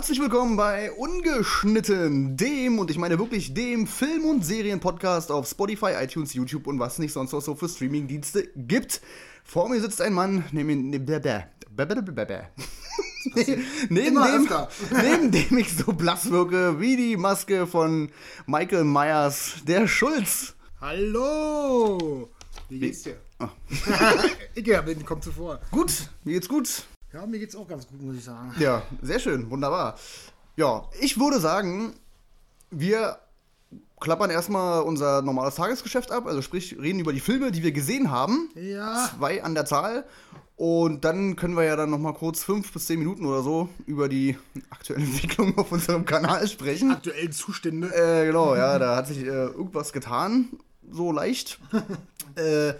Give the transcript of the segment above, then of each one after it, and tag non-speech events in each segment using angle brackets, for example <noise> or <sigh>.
Herzlich willkommen bei Ungeschnitten, dem, und ich meine wirklich dem Film- und Serienpodcast auf Spotify, iTunes, YouTube und was nicht sonst noch so für Streamingdienste gibt. Vor mir sitzt ein Mann, neben, neben, <laughs> dem, <laughs> neben dem ich so blass wirke wie die Maske von Michael Myers, der Schulz. Hallo! Wie geht's dir? Ah. <laughs> ich ja, bin, kommt zuvor. Gut, mir geht's gut. Ja, mir geht's auch ganz gut, muss ich sagen. Ja, sehr schön, wunderbar. Ja, ich würde sagen, wir klappern erstmal unser normales Tagesgeschäft ab, also sprich, reden über die Filme, die wir gesehen haben. Ja. Zwei an der Zahl. Und dann können wir ja dann nochmal kurz fünf bis zehn Minuten oder so über die aktuelle <laughs> Entwicklung auf unserem Kanal sprechen. Aktuellen Zustände. Äh, genau, ja, da hat sich äh, irgendwas getan, so leicht. <laughs> äh,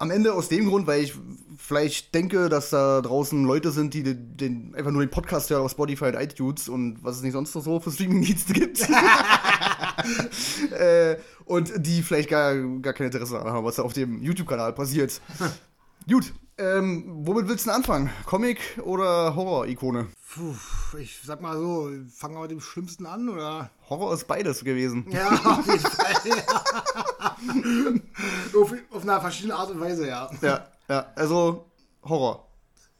am Ende aus dem Grund, weil ich vielleicht denke, dass da draußen Leute sind, die den, den einfach nur den Podcast hören auf Spotify und iTunes und was es nicht sonst noch so für Streaming-Dienste gibt. <laughs> <laughs> äh, und die vielleicht gar, gar kein Interesse daran haben, was da auf dem YouTube-Kanal passiert. Gut, ähm, womit willst du denn anfangen? Comic oder Horror-Ikone? Puh, ich sag mal so, fangen wir mit dem Schlimmsten an, oder? Horror ist beides gewesen. Ja, <laughs> auf jeden Fall. <laughs> auf, auf einer verschiedenen Art und Weise, ja. Ja, ja, also Horror.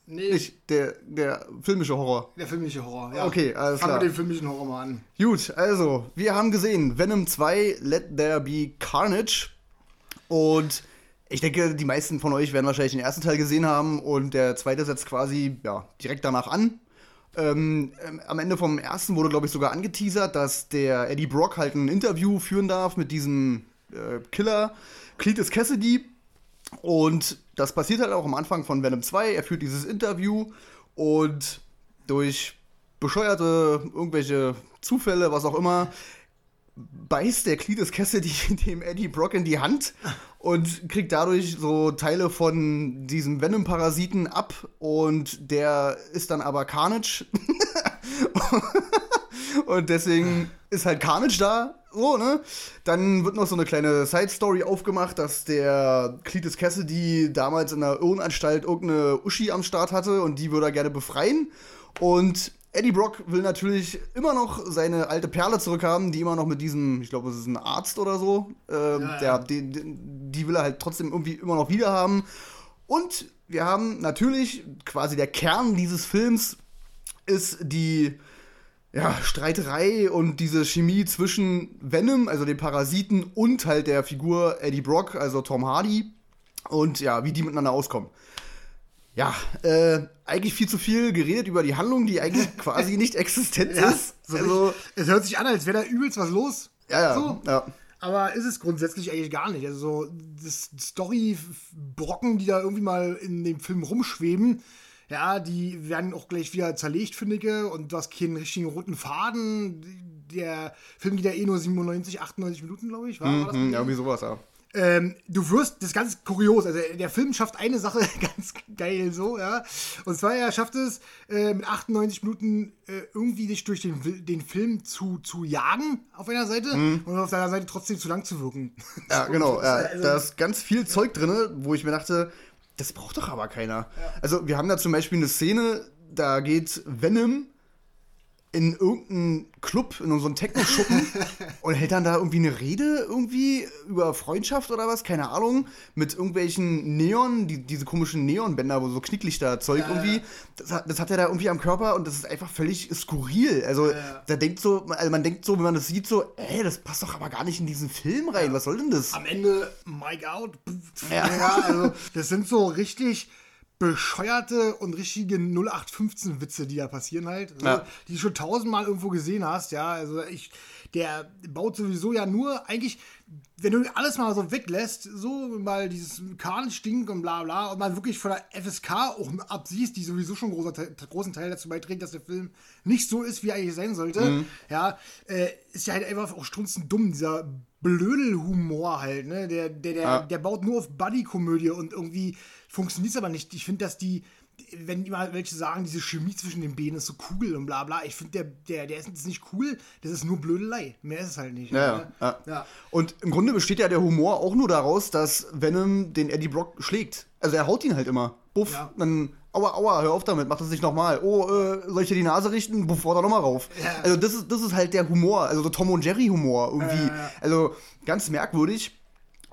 Nee, Nicht der, der filmische Horror. der filmische Horror, ja. Okay, alles Fangen klar. wir den filmischen Horror mal an. Gut, also, wir haben gesehen Venom 2, Let There Be Carnage. Und ich denke, die meisten von euch werden wahrscheinlich den ersten Teil gesehen haben und der zweite setzt quasi ja, direkt danach an. Ähm, ähm, am Ende vom ersten wurde, glaube ich, sogar angeteasert, dass der Eddie Brock halt ein Interview führen darf mit diesem äh, Killer Cletus Cassidy. Und das passiert halt auch am Anfang von Venom 2. Er führt dieses Interview und durch bescheuerte irgendwelche Zufälle, was auch immer, beißt der Cletus Cassidy <laughs> dem Eddie Brock in die Hand und kriegt dadurch so Teile von diesem Venom-Parasiten ab und der ist dann aber Carnage. <laughs> und deswegen ist halt Carnage da. So, ne? Dann wird noch so eine kleine Side-Story aufgemacht, dass der Cletus Cassidy damals in einer Irrenanstalt irgendeine Uschi am Start hatte und die würde er gerne befreien. Und Eddie Brock will natürlich immer noch seine alte Perle zurückhaben, die immer noch mit diesem, ich glaube, es ist ein Arzt oder so, ähm, Ja. Der, die, die- die will er halt trotzdem irgendwie immer noch wieder haben. Und wir haben natürlich quasi der Kern dieses Films ist die ja, Streiterei und diese Chemie zwischen Venom, also dem Parasiten, und halt der Figur Eddie Brock, also Tom Hardy. Und ja, wie die miteinander auskommen. Ja, äh, eigentlich viel zu viel geredet über die Handlung, die eigentlich <laughs> quasi nicht existent ist. so Also, Es hört sich an, als wäre da übelst was los. ja, ja, So. ja. Aber ist es grundsätzlich eigentlich gar nicht. Also so das Story-Brocken, die da irgendwie mal in dem Film rumschweben, ja, die werden auch gleich wieder zerlegt, finde ich. Und du hast keinen richtigen roten Faden. Der Film geht ja eh nur 97, 98 Minuten, glaube ich. War, war das Hm, ja, irgendwie sowas, ja. Ähm, du wirst, das ist ganz kurios, also der Film schafft eine Sache <laughs> ganz geil so, ja. Und zwar, er schafft es, äh, mit 98 Minuten äh, irgendwie dich durch den, den Film zu, zu jagen auf einer Seite und auf deiner Seite trotzdem zu lang zu wirken. <laughs> Ja, genau. Ja, Also- da ist ganz viel Zeug drin, wo ich mir dachte, das braucht doch aber keiner. Also, wir haben da zum Beispiel eine Szene, da geht Venom in irgendeinen Club, in unseren Techno-Schuppen <laughs> und hält dann da irgendwie eine Rede irgendwie über Freundschaft oder was, keine Ahnung, mit irgendwelchen Neon, die, diese komischen Neonbänder, wo so Knicklichter-Zeug irgendwie, das hat, das hat er da irgendwie am Körper und das ist einfach völlig skurril. Also, da denkt so, also man denkt so, wenn man das sieht, so, ey, das passt doch aber gar nicht in diesen Film rein, was soll denn das? Am Ende, Mike out. Ja. Ja. also das sind so richtig bescheuerte und richtige 0815-Witze, die da passieren halt. Also, Ja. Die du schon tausendmal irgendwo gesehen hast, ja. Also ich, der baut sowieso ja nur eigentlich, wenn du alles mal so weglässt, so mal dieses Karnstink und bla bla und man wirklich von der FSK auch absiehst, die sowieso schon einen großen Teil, dazu beiträgt, dass der Film nicht so ist, wie er eigentlich sein sollte, ja, äh, ist ja halt einfach auch strunzend dumm, dieser Blödelhumor halt, ne? Der, der, der, Ja. der baut nur auf Buddy-Komödie und irgendwie funktioniert es aber nicht. Ich finde, dass die, wenn immer welche sagen, diese Chemie zwischen den Beinen ist so cool und bla bla, ich finde, der, der, der ist nicht cool, das ist nur Blödelei. Mehr ist es halt nicht. Ja, ne? ja, ja. Und im Grunde besteht ja der Humor auch nur daraus, dass Venom den Eddie Brock schlägt. Also er haut ihn halt immer. Buff, Ja. dann, aua, aua, hör auf damit, mach das nicht nochmal. Oh, äh, soll ich dir die Nase richten? Buff, da nochmal rauf. Ja. Also das ist, das ist halt der Humor, also so Tom und Jerry Humor irgendwie. Ja. Also ganz merkwürdig.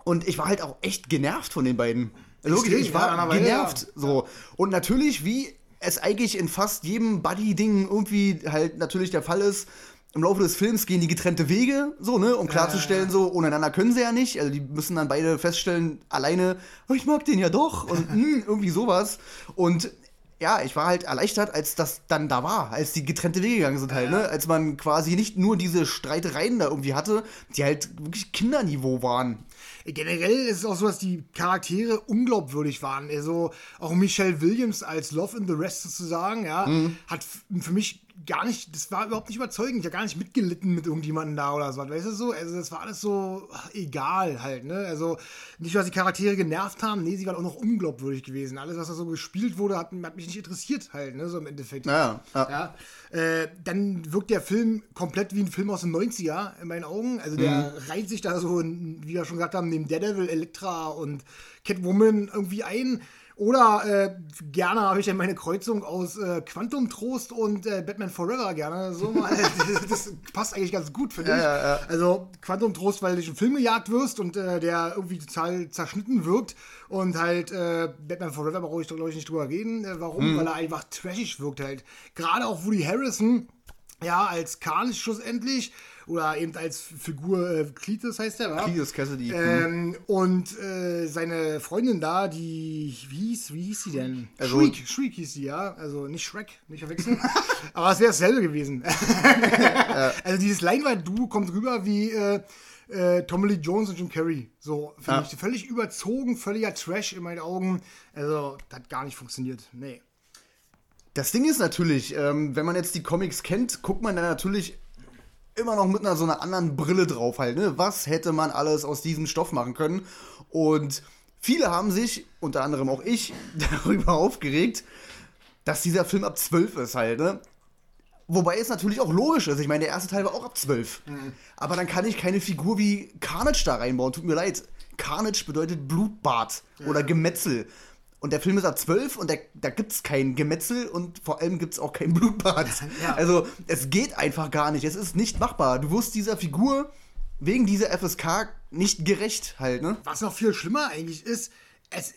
Und ich war halt auch echt genervt von den beiden. Extrem, ich ja, war Weile, genervt. ja. So. Und natürlich, wie es eigentlich in fast jedem Buddy-Ding irgendwie halt natürlich der Fall ist, im Laufe des Films gehen die getrennte Wege, so, ne, um klarzustellen, so, ohneinander können sie ja nicht. Also die müssen dann beide feststellen, alleine, oh, ich mag den ja doch und <laughs> hm, irgendwie sowas. Und ja, ich war halt erleichtert, als das dann da war, als die getrennte Wege gegangen sind halt, ne? Als man quasi nicht nur diese Streitereien da irgendwie hatte, die halt wirklich Kinderniveau waren. Generell ist es auch so, dass die Charaktere unglaubwürdig waren. Also auch Michelle Williams als Love in the Rest sozusagen, ja, Mhm. hat für mich gar nicht, das war überhaupt nicht überzeugend. Ich habe gar nicht mitgelitten mit irgendjemandem da oder so. Weißt du so? Also das war alles so ach, egal halt, ne? Also nicht, dass die Charaktere genervt haben, nee, sie waren auch noch unglaubwürdig gewesen. Alles, was da so gespielt wurde, hat, hat mich nicht interessiert halt, ne? So im Endeffekt. Ja, ja. Ja, äh, dann wirkt der Film komplett wie ein Film aus den 90er in meinen Augen. Also der reiht sich da so, in, wie wir schon gesagt haben, neben Daredevil, Elektra und Catwoman irgendwie ein. Oder äh, gerne habe ich dann meine Kreuzung aus äh, Quantum Trost und äh, Batman Forever gerne. So mal. <laughs> das, das passt eigentlich ganz gut, finde ich. ja, ja. Also Quantum Trost, weil du durch einen Film gejagt wirst und äh, der irgendwie total zerschnitten wirkt. Und halt äh, Batman Forever brauche ich doch, glaube ich, nicht drüber reden. Äh, warum? Mhm. Weil er einfach trashig wirkt halt. Gerade auch Woody Harrison, ja, als Carnage schlussendlich. Oder eben als Figur äh, Cletus heißt der, wa? Cletus Cassidy. Ähm, und äh, seine Freundin da, die, wie hieß, wie hieß sie denn? Also- Shriek, Shriek hieß sie, ja. Also nicht Shrek, nicht verwechseln. <laughs> Aber es wäre dasselbe gewesen. <laughs> Also dieses Leinwand-Duo kommt rüber wie äh, äh, Tommy Lee Jones und Jim Carrey. So, finde Ja. ich. Völlig überzogen, völliger Trash in meinen Augen. Also, das hat gar nicht funktioniert. Nee. Das Ding ist natürlich, ähm, wenn man jetzt die Comics kennt, guckt man dann natürlich immer noch mit einer so einer anderen Brille drauf halt. Ne? Was hätte man alles aus diesem Stoff machen können? Und viele haben sich, unter anderem auch ich, <laughs> darüber aufgeregt, dass dieser Film ab 12 ist halt. Ne? Wobei es natürlich auch logisch ist. Ich meine, der erste Teil war auch ab 12. Aber dann kann ich keine Figur wie Carnage da reinbauen. Tut mir leid. Carnage bedeutet Blutbad oder Gemetzel. Und der Film ist ab 12 und der, da gibt es kein Gemetzel und vor allem gibt es auch kein Blutbad. <laughs> Ja. Also es geht einfach gar nicht. Es ist nicht machbar. Du wirst dieser Figur wegen dieser FSK nicht gerecht halt, ne? Was noch viel schlimmer eigentlich ist, es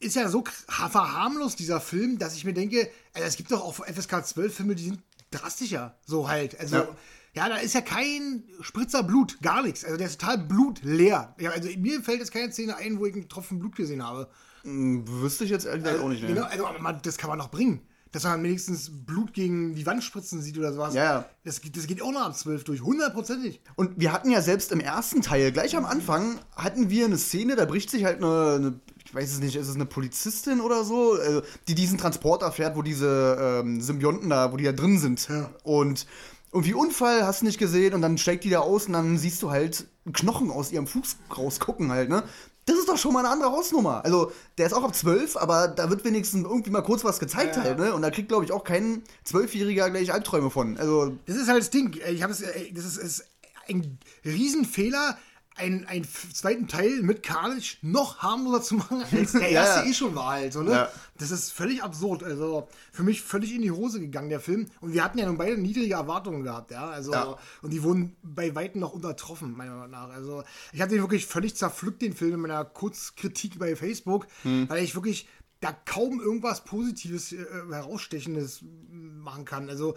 ist ja so verharmlos, dieser Film, dass ich mir denke, also es gibt doch auch FSK 12 Filme, die sind drastischer. So halt. Also, Ja. Ja, da ist ja kein Spritzer Blut, gar nichts. Also der ist total blutleer. Ja, also mir fällt jetzt keine Szene ein, wo ich einen Tropfen Blut gesehen habe. Wüsste ich jetzt ehrlich gesagt auch nicht, ne? Genau, also aber man, das kann man noch bringen. Dass man wenigstens Blut gegen die Wand spritzen sieht oder sowas. Ja, ja. Das, geht- das geht auch noch ab 12 durch, hundertprozentig. Und wir hatten ja selbst im ersten Teil, gleich am Anfang, hatten wir eine Szene, da bricht sich halt eine, eine ich weiß es nicht, ist es eine Polizistin oder so, äh, die diesen Transporter fährt, wo diese ähm, Symbionten da, wo die da drin sind. Ja. Und irgendwie Unfall hast du nicht gesehen und dann steigt die da aus und dann siehst du halt Knochen aus ihrem Fuß rausgucken halt, ne? Das ist doch schon mal eine andere Hausnummer. Also, der ist auch ab 12, aber da wird wenigstens irgendwie mal kurz was gezeigt Ja, ja. halt, ne? Und da kriegt, glaube ich, auch kein Zwölfjähriger gleich Albträume von. Also, Das ist halt das Ding. Ich habe es, äh, das ist, ist ein Riesenfehler, einen, einen zweiten Teil mit Carnage noch harmloser zu machen, <laughs> als der erste ja. eh schon war halt. So, ne? Ja. Das ist völlig absurd. Also für mich völlig in die Hose gegangen, der Film. Und wir hatten ja nun beide niedrige Erwartungen gehabt, ja. Also, und die wurden bei Weitem noch untertroffen, meiner Meinung nach. Also, ich habe den wirklich völlig zerpflückt, den Film, in meiner Kurzkritik bei Facebook, Hm. weil ich wirklich da kaum irgendwas Positives, äh, herausstechendes machen kann. Also,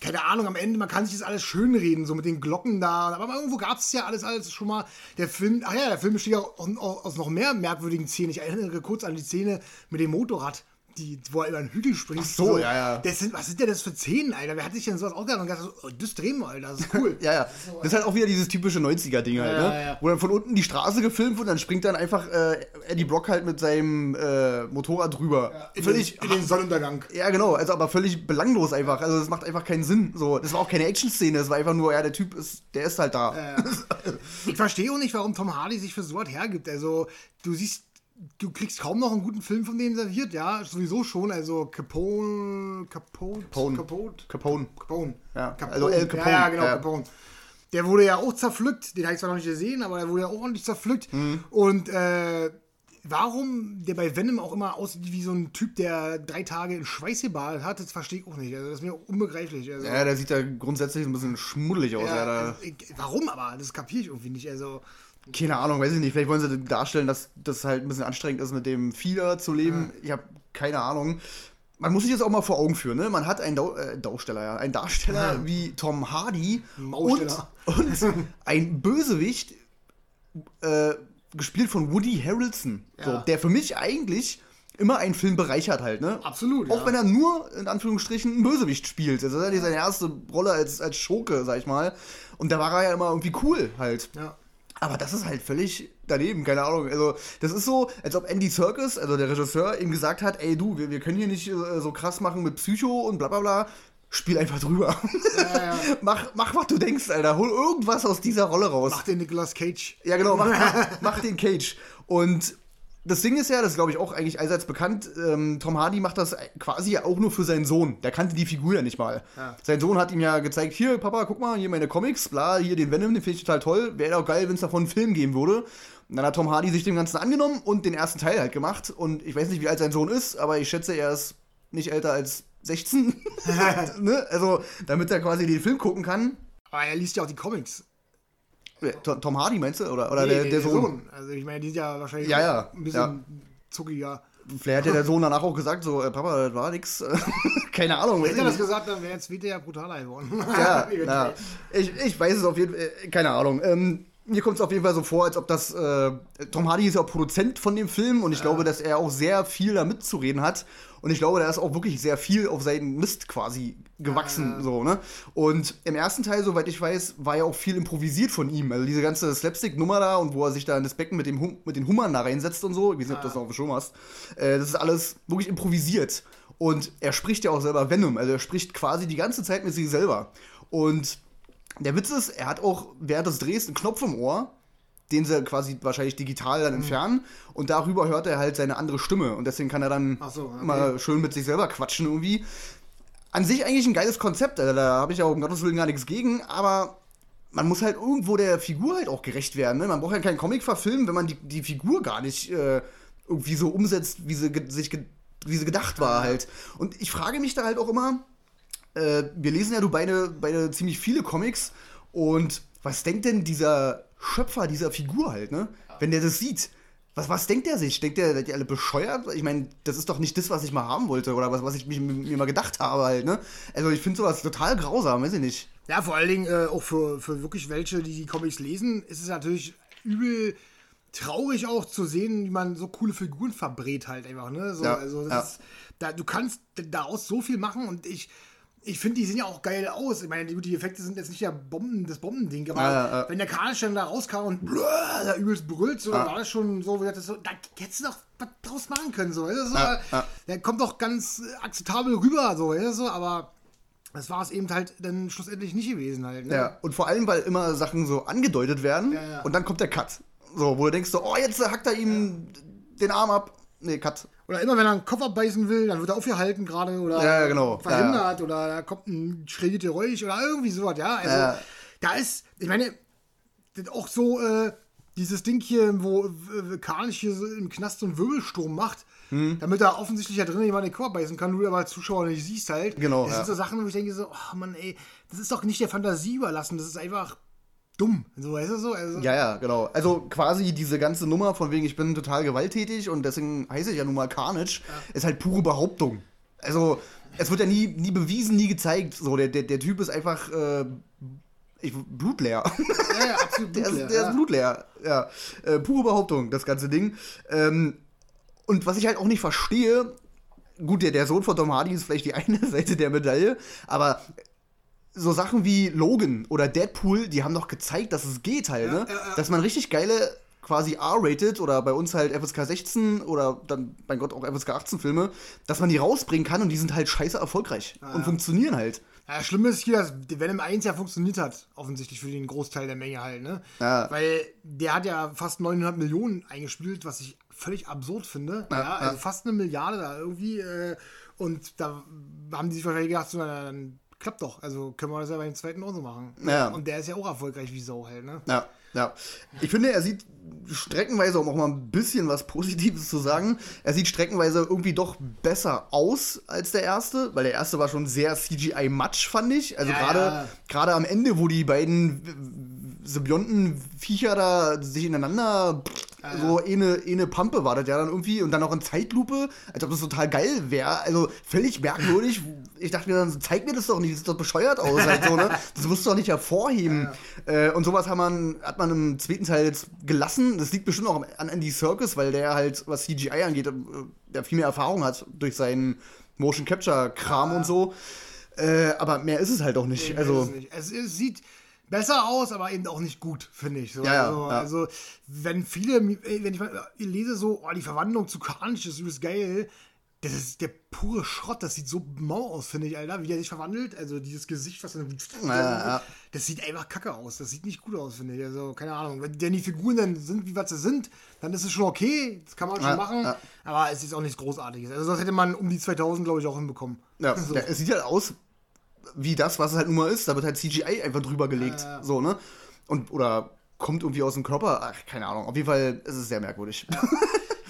keine Ahnung, am Ende, man kann sich das alles schönreden, so mit den Glocken da. Aber irgendwo gab es ja alles, alles schon mal. Der Film, ach ja, der Film besteht ja aus noch mehr merkwürdigen Szenen. Ich erinnere kurz an die Szene mit dem Motorrad. Die, wo er über einen Hügel springt. Ach so, ja, ja. Das sind, was sind denn das für Szenen, Alter? Wer hat sich denn sowas ausgedacht und gesagt, so, oh, das drehen wir, Alter, das ist cool. <laughs> Ja, ja. Das ist halt auch wieder dieses typische 90er-Ding halt, Ja, ne? ja. Wo dann von unten die Straße gefilmt wird, dann springt dann einfach äh, Eddie Brock halt mit seinem äh, Motorrad drüber. in, völlig. den, in den Sonnenuntergang. ja, genau, also aber völlig belanglos einfach. Also das macht einfach keinen Sinn. So, das war auch keine Action-Szene, das war einfach nur, ja, der Typ ist, der ist halt da. <laughs> Ich verstehe auch nicht, warum Tom Hardy sich für so was hergibt. Also, du siehst du kriegst kaum noch einen guten Film von dem serviert, ja, sowieso schon. Also Capone, Capone, Capone. Capone, Capone. Capone. Ja, Capone. also El Capone. Ja, ja genau, Ja. Capone. Der wurde ja auch zerpflückt, den habe ich zwar noch nicht gesehen, aber der wurde ja auch ordentlich zerpflückt. Mhm. Und äh, warum der bei Venom auch immer aussieht wie so ein Typ, der drei Tage in Schweiß gebadet hat, das verstehe ich auch nicht. Also das ist mir unbegreiflich. Also, Ja, der sieht ja grundsätzlich ein bisschen schmuddelig aus. Ja, da, also, ich, warum aber? Das kapiere ich irgendwie nicht. Also, keine Ahnung, weiß ich nicht. Vielleicht wollen sie darstellen, dass das halt ein bisschen anstrengend ist, mit dem Fieder zu leben. Ich habe keine Ahnung. Man muss sich das auch mal vor Augen führen, ne? Man hat einen Dau äh, Darsteller, ja, einen Darsteller wie Tom Hardy und, und <laughs> ein Bösewicht, äh, gespielt von Woody Harrelson, so, Ja. der für mich eigentlich immer einen Film bereichert halt, ne? Absolut, Auch ja. wenn er nur, in Anführungsstrichen, ein Bösewicht spielt. Das ist ja seine erste Rolle als, als Schurke, sag ich mal. Und da war er ja immer irgendwie cool halt. ja. Aber das ist halt völlig daneben, keine Ahnung. Also, das ist so, als ob Andy Serkis, also der Regisseur, ihm gesagt hat, ey du, wir, wir können hier nicht äh, so krass machen mit Psycho und bla bla bla. Spiel einfach drüber. <laughs> mach, mach, was du denkst, Alter. Hol irgendwas aus dieser Rolle raus. Mach den Nicolas Cage. Ja, genau, mach, mach den Cage. Und das Ding ist ja, das ist glaube ich auch eigentlich allseits bekannt, ähm, Tom Hardy macht das quasi auch nur für seinen Sohn. Der kannte die Figur ja nicht mal. Ja. Sein Sohn hat ihm ja gezeigt, hier, Papa, guck mal, hier meine Comics, bla, hier den Venom, den finde ich total toll. Wäre auch geil, wenn es davon einen Film geben würde. Und dann hat Tom Hardy sich dem Ganzen angenommen und den ersten Teil halt gemacht. Und ich weiß nicht, wie alt sein Sohn ist, aber ich schätze, er ist nicht älter als 16. <laughs> <laughs> ne? Also, damit er quasi den Film gucken kann. Aber er liest ja auch die Comics. Tom Hardy meinst du? Oder, oder Nee, der, der, Sohn? Also ich meine, die sind ja wahrscheinlich Ja, ja, ein bisschen zuckiger. Vielleicht hat ja der Sohn danach auch gesagt, so, äh, Papa, das war nix. <laughs> Keine Ahnung. Hätte er das gesagt, dann wäre jetzt wieder ja brutaler geworden. <laughs> ja, <laughs> ja. Ich, ich weiß es auf jeden Fall, äh, keine Ahnung. Ähm, mir kommt es auf jeden Fall so vor, als ob das, äh, Tom Hardy ist ja auch Produzent von dem Film und ich glaube, dass er auch sehr viel da mitzureden hat. Und ich glaube, da ist auch wirklich sehr viel auf seinen Mist quasi gewachsen, so, ne? Und im ersten Teil, soweit ich weiß, war ja auch viel improvisiert von ihm. Also diese ganze Slapstick-Nummer da und wo er sich da in das Becken mit, dem hum mit den Hummern da reinsetzt und so, ich weiß nicht, ob du das noch auf dem Schirm hast, äh, das ist alles wirklich improvisiert. Und er spricht ja auch selber Venom, also er spricht quasi die ganze Zeit mit sich selber. Und der Witz ist, er hat auch während des Drehs einen Knopf im Ohr, den sie quasi wahrscheinlich digital Mhm. dann entfernen. Und darüber hört er halt seine andere Stimme. Und deswegen kann er dann so, okay. mal schön mit sich selber quatschen irgendwie. An sich eigentlich ein geiles Konzept, also da habe ich ja auch um Gottes Willen gar nichts gegen, aber man muss halt irgendwo der Figur halt auch gerecht werden. Ne? Man braucht ja keinen Comic verfilmen, wenn man die, die Figur gar nicht äh, irgendwie so umsetzt, wie sie, sich wie sie gedacht war halt. Und ich frage mich da halt auch immer, äh, wir lesen ja du beide, beide ziemlich viele Comics und was denkt denn dieser Schöpfer dieser Figur halt, ne? Wenn der das sieht. Was, was denkt der sich? Denkt der, seid ihr alle bescheuert? Ich meine, das ist doch nicht das, was ich mal haben wollte oder was, was ich mich, mir mal gedacht habe halt, ne? Also ich finde sowas total grausam, weiß ich nicht. Ja, vor allen Dingen äh, auch für, für wirklich welche, die die Comics lesen, ist es natürlich übel traurig auch zu sehen, wie man so coole Figuren verbrät halt einfach, ne? So, Ja, also ja. ist, da, du kannst daraus so viel machen und ich ich finde, die sehen ja auch geil aus. Ich meine, die, die Effekte sind jetzt nicht der Bomben, das Bombending, aber Ja, ja, ja. wenn der dann da rauskam und blöh, da übelst brüllt, so, war das schon so, wie das so, da hättest du doch was draus machen können, so. So Ja, ja. Der kommt doch ganz akzeptabel rüber, so, so, aber das war es eben halt dann schlussendlich nicht gewesen halt. Ne? Ja, und vor allem, weil immer Sachen so angedeutet werden Ja, ja. und dann kommt der Cut. So, wo du denkst so, oh, jetzt hackt er ihm den Arm ab. Nee, Cut. Oder immer wenn er einen Kopf abbeißen will, dann wird er aufgehalten gerade oder Ja, ja, genau. verhindert oder da kommt ein schrilles Geräusch oder irgendwie sowas, ja. Also Ja. da ist, ich meine, auch so äh, dieses Ding hier, wo äh, Karnisch hier so im Knast so einen Wirbelsturm macht, Hm. damit er offensichtlich da drin jemand den Kopf beißen kann, du aber als Zuschauer nicht siehst halt. Genau, Das ja. sind so Sachen, wo ich denke so, oh Mann, ey, das ist doch nicht der Fantasie überlassen, das ist einfach dumm. So, weißt du so? Also, Ja, ja, genau. Also quasi diese ganze Nummer von wegen, ich bin total gewalttätig und deswegen heiße ich ja nun mal Carnage, ist halt pure Behauptung. Also, es wird ja nie, nie bewiesen, nie gezeigt. So, der, der, der Typ ist einfach äh, ich, blutleer. ja, ja, absolut <laughs> Der, blutleer, ist, der ja. ist blutleer. Ja. Äh, pure Behauptung, das ganze Ding. Ähm, und was ich halt auch nicht verstehe, gut, der, der Sohn von Tom Hardy ist vielleicht die <laughs> eine Seite der Medaille, aber so Sachen wie Logan oder Deadpool, die haben doch gezeigt, dass es geht halt, ne? ja, ja. Dass man richtig geile quasi R-rated oder bei uns halt FSK 16 oder dann, mein Gott, auch FSK 18 Filme, dass man die rausbringen kann und die sind halt scheiße erfolgreich und funktionieren halt. Ja, schlimm ist hier, dass Venom 1 ja funktioniert hat, offensichtlich für den Großteil der Menge halt, ne? Ja. Weil der hat ja fast 900 Millionen eingespielt, was ich völlig absurd finde. Ja, ja also fast eine Milliarde da irgendwie. Äh, und da haben die sich wahrscheinlich gedacht, so, dann klappt doch. Also können wir das ja bei dem zweiten auch so machen. Ja. Und der ist ja auch erfolgreich wie Sau halt, ne? Ja. Ja, ich finde, er sieht streckenweise, um auch mal ein bisschen was Positives zu sagen, er sieht streckenweise irgendwie doch besser aus als der erste, weil der erste war schon sehr CGI-Matsch, fand ich. Also ja, gerade ja. am Ende, wo die beiden Symbionten Viecher da sich ineinander Ah, ja. So eine, eine Pampe war das ja dann irgendwie und dann auch in Zeitlupe, als ob das total geil wäre. Also völlig merkwürdig. Ich dachte mir dann, zeig mir das doch nicht, das sieht doch bescheuert aus. Halt so, ne? Das musst du doch nicht hervorheben. Ja. Äh, und sowas hat man, hat man im zweiten Teil jetzt gelassen. Das liegt bestimmt auch an Andy Circus, weil der halt, was CGI angeht, äh, der viel mehr Erfahrung hat durch seinen Motion Capture Kram und so. Äh, aber mehr ist es halt auch nicht. Nee, also, es, nicht. Es, es sieht besser aus, aber eben auch nicht gut, finde ich. So, ja, also, ja. also, wenn viele, wenn ich mal lese so, oh, die Verwandlung zu Karnisch ist übelst geil, das ist der pure Schrott, das sieht so mau aus, finde ich, Alter, wie er sich verwandelt. Also dieses Gesicht, was dann. Ja, ja. Das sieht einfach kacke aus. Das sieht nicht gut aus, finde ich. Also, keine Ahnung. Wenn denn die Figuren dann sind, wie was sie sind, dann ist es schon okay. Das kann man schon machen. Aber es ist auch nichts Großartiges. Also, das hätte man um die 2000, glaube ich, auch hinbekommen. Ja, <laughs> so. es sieht halt aus wie das, was es halt nun mal ist. Da wird halt CGI einfach drüber gelegt. Ja, ja. So, ne? Und, oder kommt irgendwie aus dem Körper. Ach, keine Ahnung. Auf jeden Fall ist es sehr merkwürdig. Ja.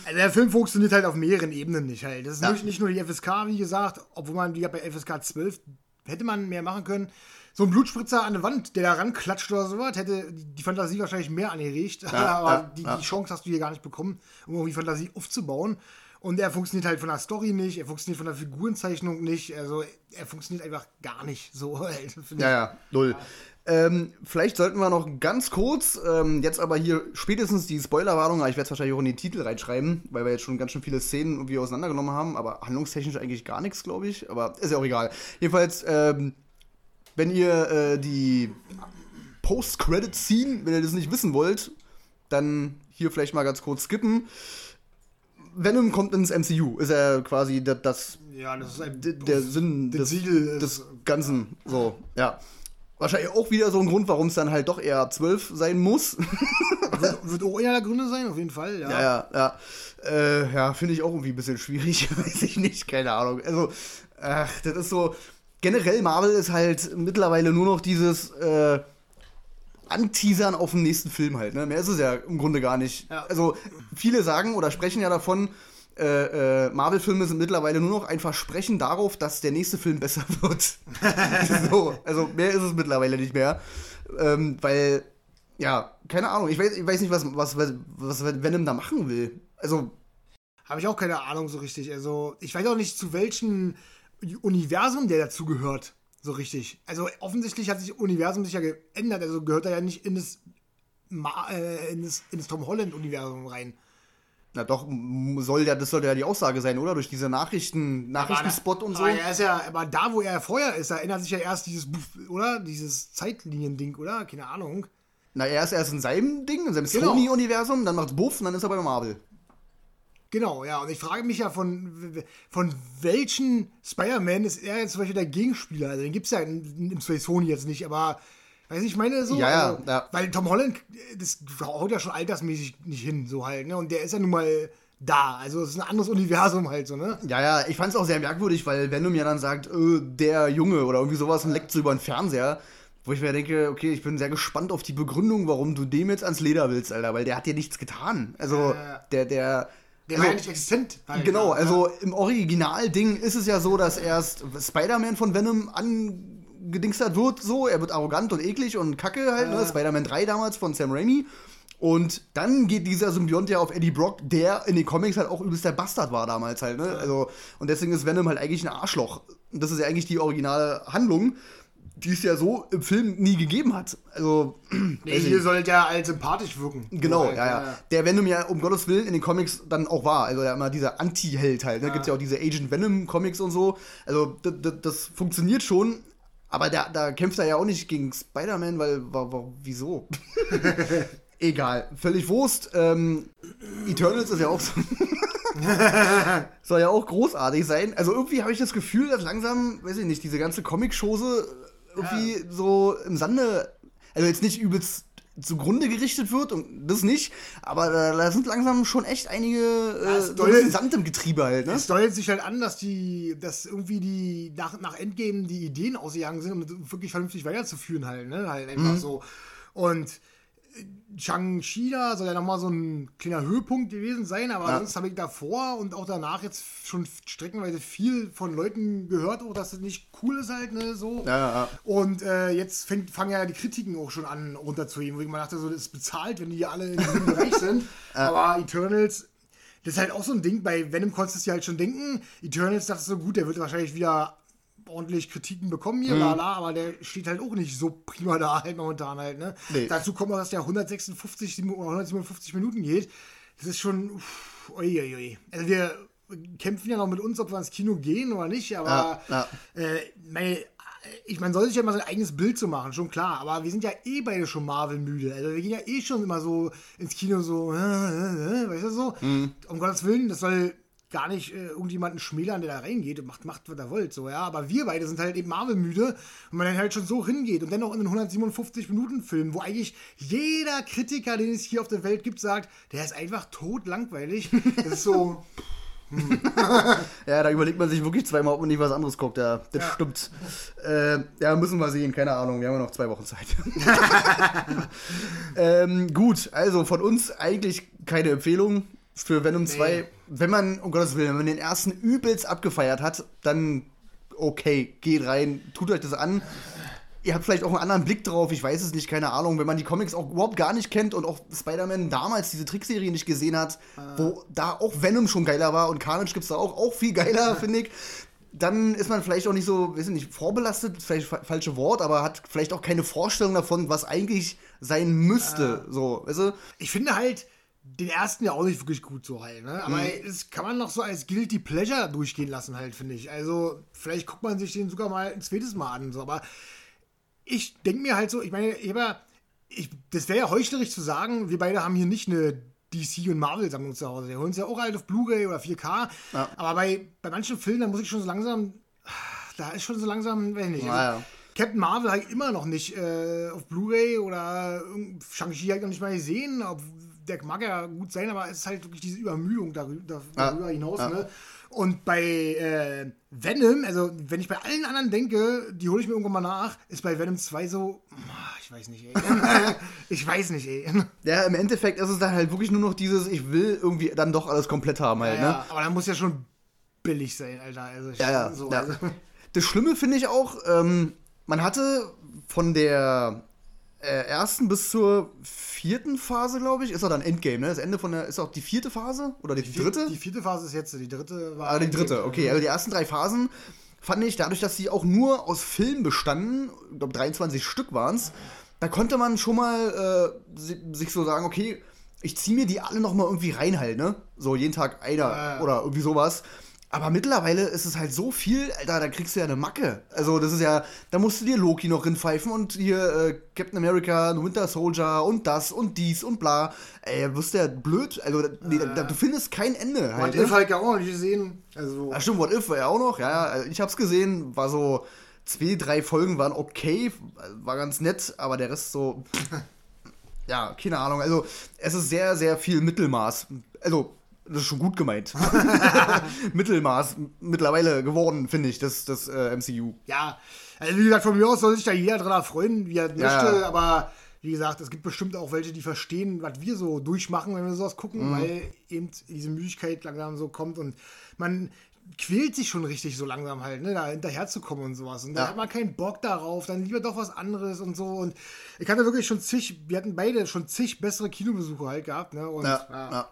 Also der Film funktioniert halt auf mehreren Ebenen nicht halt. Das ist ja. nicht, nicht, nur die FSK, wie gesagt, obwohl man die bei FSK 12 hätte man mehr machen können. So ein Blutspritzer an der Wand, der da ranklatscht oder sowas, hätte die Fantasie wahrscheinlich mehr angeregt. Ja, <laughs> aber die, die, Chance hast du hier gar nicht bekommen, um irgendwie Fantasie aufzubauen. Und er funktioniert halt von der Story nicht, er funktioniert von der Figurenzeichnung nicht, also er funktioniert einfach gar nicht so. <laughs> Halt, ja, ja, null. Ähm, vielleicht sollten wir noch ganz kurz, ähm, jetzt aber hier spätestens die Spoilerwarnung, ich werde es wahrscheinlich auch in den Titel reinschreiben, weil wir jetzt schon ganz schön viele Szenen irgendwie auseinandergenommen haben, aber handlungstechnisch eigentlich gar nichts, glaube ich. Aber ist ja auch egal. Jedenfalls, ähm, wenn ihr äh, die Post-Credit-Scene, wenn ihr das nicht wissen wollt, dann hier vielleicht mal ganz kurz skippen. Venom kommt ins MCU, ist er quasi das, das, ja, das ist ein, der Sinn des, des Ganzen. So, ja. Wahrscheinlich auch wieder so ein Grund, warum es dann halt doch eher 12 sein muss. wird, wird auch eher der Gründe sein, auf jeden Fall, ja. Ja, ja, ja. Äh, ja, finde ich auch irgendwie ein bisschen schwierig, <laughs> weiß ich nicht, keine Ahnung. Also, ach, das ist so. Generell Marvel ist halt mittlerweile nur noch dieses. Äh, anteasern auf den nächsten Film halt. Ne? Mehr ist es ja im Grunde gar nicht. Ja. Also viele sagen oder sprechen ja davon, äh, äh, Marvel-Filme sind mittlerweile nur noch ein Versprechen darauf, dass der nächste Film besser <laughs> wird. so, also mehr ist es mittlerweile nicht mehr. Ähm, weil, ja, keine Ahnung, ich weiß, ich weiß nicht, was, was, was Venom da machen will. Also. Habe ich auch keine Ahnung so richtig. Also, ich weiß auch nicht, zu welchem Universum der dazugehört. So richtig. Also offensichtlich hat sich das Universum sich ja geändert. Also gehört er ja nicht in das, äh, in das, in das Tom Holland-Universum rein. Na doch, soll ja, das sollte ja die Aussage sein, oder? Durch diese Nachrichten, Nachrichtenspot und so. Aber er ist ja, aber da, wo er vorher ist, da ändert sich ja erst dieses, oder? Dieses Zeitlinien-Ding, oder? Keine Ahnung. Na, er ist erst in seinem Ding, in seinem genau. Sony-Universum, dann macht's Buff und dann ist er bei Marvel. Genau, ja. Und ich frage mich ja, von, von welchen Spider-Man ist er jetzt zum Beispiel der Gegenspieler? Also den gibt es ja im Space Sony jetzt nicht, aber weiß ich meine so. Ja, also, ja. Weil Tom Holland, das haut ja schon altersmäßig nicht hin, so halt, ne? Und der ist ja nun mal da. Also es ist ein anderes Universum halt so, ne? Ja, ja, ich fand es auch sehr merkwürdig, weil Venom ja dann sagt, äh, der Junge oder irgendwie sowas und leckt so über den Fernseher. Wo ich mir denke, okay, ich bin sehr gespannt auf die Begründung, warum du dem jetzt ans Leder willst, Alter, weil der hat dir nichts getan. Also, äh, der, der, der also, war ja nicht existent. Genau, also im Original-Ding ist es ja so, dass erst Spider-Man von Venom angedingstert wird, so. Er wird arrogant und eklig und kacke halt, ne? ja. ne? Spider-Man 3 damals von Sam Raimi. Und dann geht dieser Symbiont ja auf Eddie Brock, der in den Comics halt auch übelst der Bastard war damals halt, ne? Also, und deswegen ist Venom halt eigentlich ein Arschloch. Und das ist ja eigentlich die originale Handlung die es ja so im Film nie gegeben hat. Also. <clears throat> Nee, hier soll der als sympathisch wirken. Genau, ja, ja, ja. Der Venom ja um Gottes Willen in den Comics dann auch war. Also ja immer dieser Anti-Held halt. Da ne? ja. gibt es ja auch diese Agent Venom-Comics und so. Also das funktioniert schon. Aber da, da kämpft er ja auch nicht gegen Spider-Man, weil, wieso? <laughs> Egal, völlig Wurst. Ähm, Eternals ist ja auch so. <laughs> Soll ja auch großartig sein. Also irgendwie habe ich das Gefühl, dass langsam, weiß ich nicht, diese ganze Comic-Chose irgendwie so im Sande, also jetzt nicht übelst zugrunde gerichtet wird und das nicht. Aber da, da sind langsam schon echt einige äh, so ein Sand im Getriebe halt, ne? Es deutet sich halt an, dass die, dass irgendwie die nach, nach Endgame die Ideen ausgegangen sind, um das wirklich vernünftig weiterzuführen halt, ne? Halt einfach so. Und Shang-Chi da soll ja nochmal so ein kleiner Höhepunkt gewesen sein, aber Ja. sonst habe ich davor und auch danach jetzt schon streckenweise viel von Leuten gehört, auch dass das nicht cool ist halt, ne, so. Ja, ja. Und äh, jetzt fängt, fangen ja die Kritiken auch schon an runterzuheben, wo ich mal dachte, so, das ist bezahlt, wenn die alle in diesem <laughs> Bereich sind. Aber Eternals, das ist halt auch so ein Ding, bei Venom konntest du dir halt schon denken, Eternals dachtest du, so gut, der wird wahrscheinlich wieder ordentlich Kritiken bekommen Mhm. hier, lala, aber der steht halt auch nicht so prima da halt momentan halt, ne? Nee. Dazu kommt noch, dass der 156 sieben- oder 157 Minuten geht. Das ist schon, uff, ui, ui. Also wir kämpfen ja noch mit uns, ob wir ins Kino gehen oder nicht, aber Ja, Äh, meine, ich man soll sich ja mal sein eigenes Bild zu machen, schon klar. Aber wir sind ja eh beide schon Marvel-müde. Also wir gehen ja eh schon immer so ins Kino so, äh, äh, äh, weißt du so? Mhm. Um Gottes Willen, das soll gar nicht äh, irgendjemanden schmälern, der da reingeht und macht, macht, was er wollt, so, ja. Aber wir beide sind halt eben Marvel-müde und man dann halt schon so hingeht und dann noch in einen 157-Minuten-Film, wo eigentlich jeder Kritiker, den es hier auf der Welt gibt, sagt, der ist einfach tot langweilig. <laughs> Das ist so, <laughs> Ja, da überlegt man sich wirklich zweimal, ob man nicht was anderes guckt. Ja, das Ja. stimmt. Äh, ja, müssen wir sehen. Keine Ahnung. Wir haben ja noch zwei Wochen Zeit. <laughs> ähm, gut, also von uns eigentlich keine Empfehlung für Venom 2. Wenn man, um Gottes Willen, wenn man den ersten übelst abgefeiert hat, dann okay, geht rein, tut euch das an. Ihr habt vielleicht auch einen anderen Blick drauf, ich weiß es nicht, keine Ahnung. Wenn man die Comics auch überhaupt gar nicht kennt und auch Spider-Man damals diese Trickserie nicht gesehen hat, wo da auch Venom schon geiler war und Carnage gibt es da auch, auch viel geiler, <laughs> finde ich, dann ist man vielleicht auch nicht so, weiß ich nicht, vorbelastet, ist vielleicht fa falsche Wort, aber hat vielleicht auch keine Vorstellung davon, was eigentlich sein müsste. So, weißt du? ich finde halt den ersten ja auch nicht wirklich gut so halt, ne? Aber das kann man noch so als Guilty Pleasure durchgehen lassen halt, finde ich. Also vielleicht guckt man sich den sogar mal ein zweites Mal an, so. Aber ich denke mir halt so, ich meine, ja, ich, das wäre ja heuchlerisch zu sagen, wir beide haben hier nicht eine DC und Marvel-Sammlung zu Hause. Wir holen uns ja auch halt auf Blu-ray oder 4K. Aber bei, bei manchen Filmen, da muss ich schon so langsam, da ist schon so langsam, weiß ich nicht. Also, Naja. Captain Marvel habe ich immer noch nicht äh, auf Blu-ray oder Shang-Chi habe ich noch nicht mal gesehen. Ob, der mag ja gut sein, aber es ist halt wirklich diese Übermüdung darüber, darüber hinaus. Ja. Ne? Und bei äh, Venom, also wenn ich bei allen anderen denke, die hole ich mir irgendwann mal nach, ist bei Venom 2 so, ah, ich weiß nicht, ey. <laughs> ich weiß nicht, ey. Ja, im Endeffekt ist es dann halt wirklich nur noch dieses, ich will irgendwie dann doch alles komplett haben halt, ne? Ja, aber da muss ja schon billig sein, Alter. Also ich, Ja, ja. So, ja. Also, Das Schlimme finde ich auch, ähm, man hatte von der äh, ersten bis zur vierten Phase, glaube ich, ist auch dann Endgame, ne? Das Ende von der, ist auch die vierte Phase? Oder die, dritte? Die vierte Phase ist jetzt, die dritte war. Ah, die dritte, okay. Also die ersten drei Phasen fand ich, dadurch, dass sie auch nur aus Filmen bestanden, ich glaube 23 Stück waren es, da konnte man schon mal äh, si- sich so sagen, okay, ich ziehe mir die alle noch mal irgendwie rein halt, ne? So jeden Tag einer Ja. oder irgendwie sowas. Aber mittlerweile ist es halt so viel, Alter, da kriegst du ja eine Macke. Also das ist ja, da musst du dir Loki noch rinpfeifen und hier äh, Captain America, Winter Soldier und das und dies und bla. Ey, wirst du ja blöd. Also nee, da, du findest kein Ende halt. Hat ne? ihr halt ja auch noch nicht gesehen. Also, Ach stimmt, What If war ja auch noch, ja, ja. Also Ich hab's gesehen, war so, zwei, drei Folgen waren okay, war ganz nett, aber der Rest so, <laughs> ja, keine Ahnung. Also, es ist sehr, sehr viel Mittelmaß. Also, das ist schon gut gemeint. <laughs> <laughs> Mittelmaß mittlerweile geworden, finde ich, das, das äh, MCU. ja, also wie gesagt, von mir aus soll sich da jeder dran erfreuen, wie er möchte, Ja. aber wie gesagt, es gibt bestimmt auch welche, die verstehen, was wir so durchmachen, wenn wir sowas gucken, Mhm. weil eben diese Müdigkeit langsam so kommt und man quält sich schon richtig so langsam halt, ne, da hinterherzukommen und sowas. Und da Ja. hat man keinen Bock darauf, dann lieber doch was anderes und so. Und ich hatte wirklich schon zig, wir hatten beide schon zig bessere Kinobesuche halt gehabt, ne? Und Ja, ja.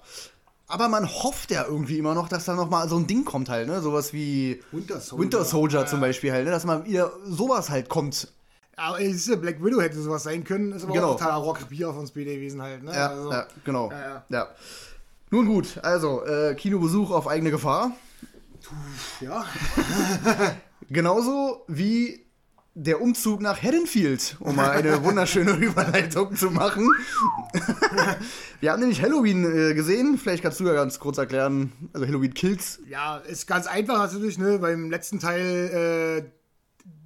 Aber man hofft ja irgendwie immer noch, dass da noch mal so ein Ding kommt halt, ne? Sowas wie Winter Soldier. Winter Soldier Ja, zum. Beispiel halt, ne? Dass mal wieder sowas halt kommt. Aber siehst du, Black Widow hätte sowas sein können, ist aber Genau. auch totaler Rockbier auf uns BD gewesen halt, ne? Ja, Also, ja genau. Ja, ja. ja. Nun gut, also äh, Kinobesuch auf eigene Gefahr. ja. <laughs> Genauso wie der Umzug nach Haddonfield, um mal eine <laughs> wunderschöne Überleitung zu machen. <laughs> Wir haben nämlich Halloween äh, gesehen. Vielleicht kannst du ja ganz kurz erklären. Also Halloween Kills. Ja, ist ganz einfach natürlich, ne? Beim letzten Teil äh,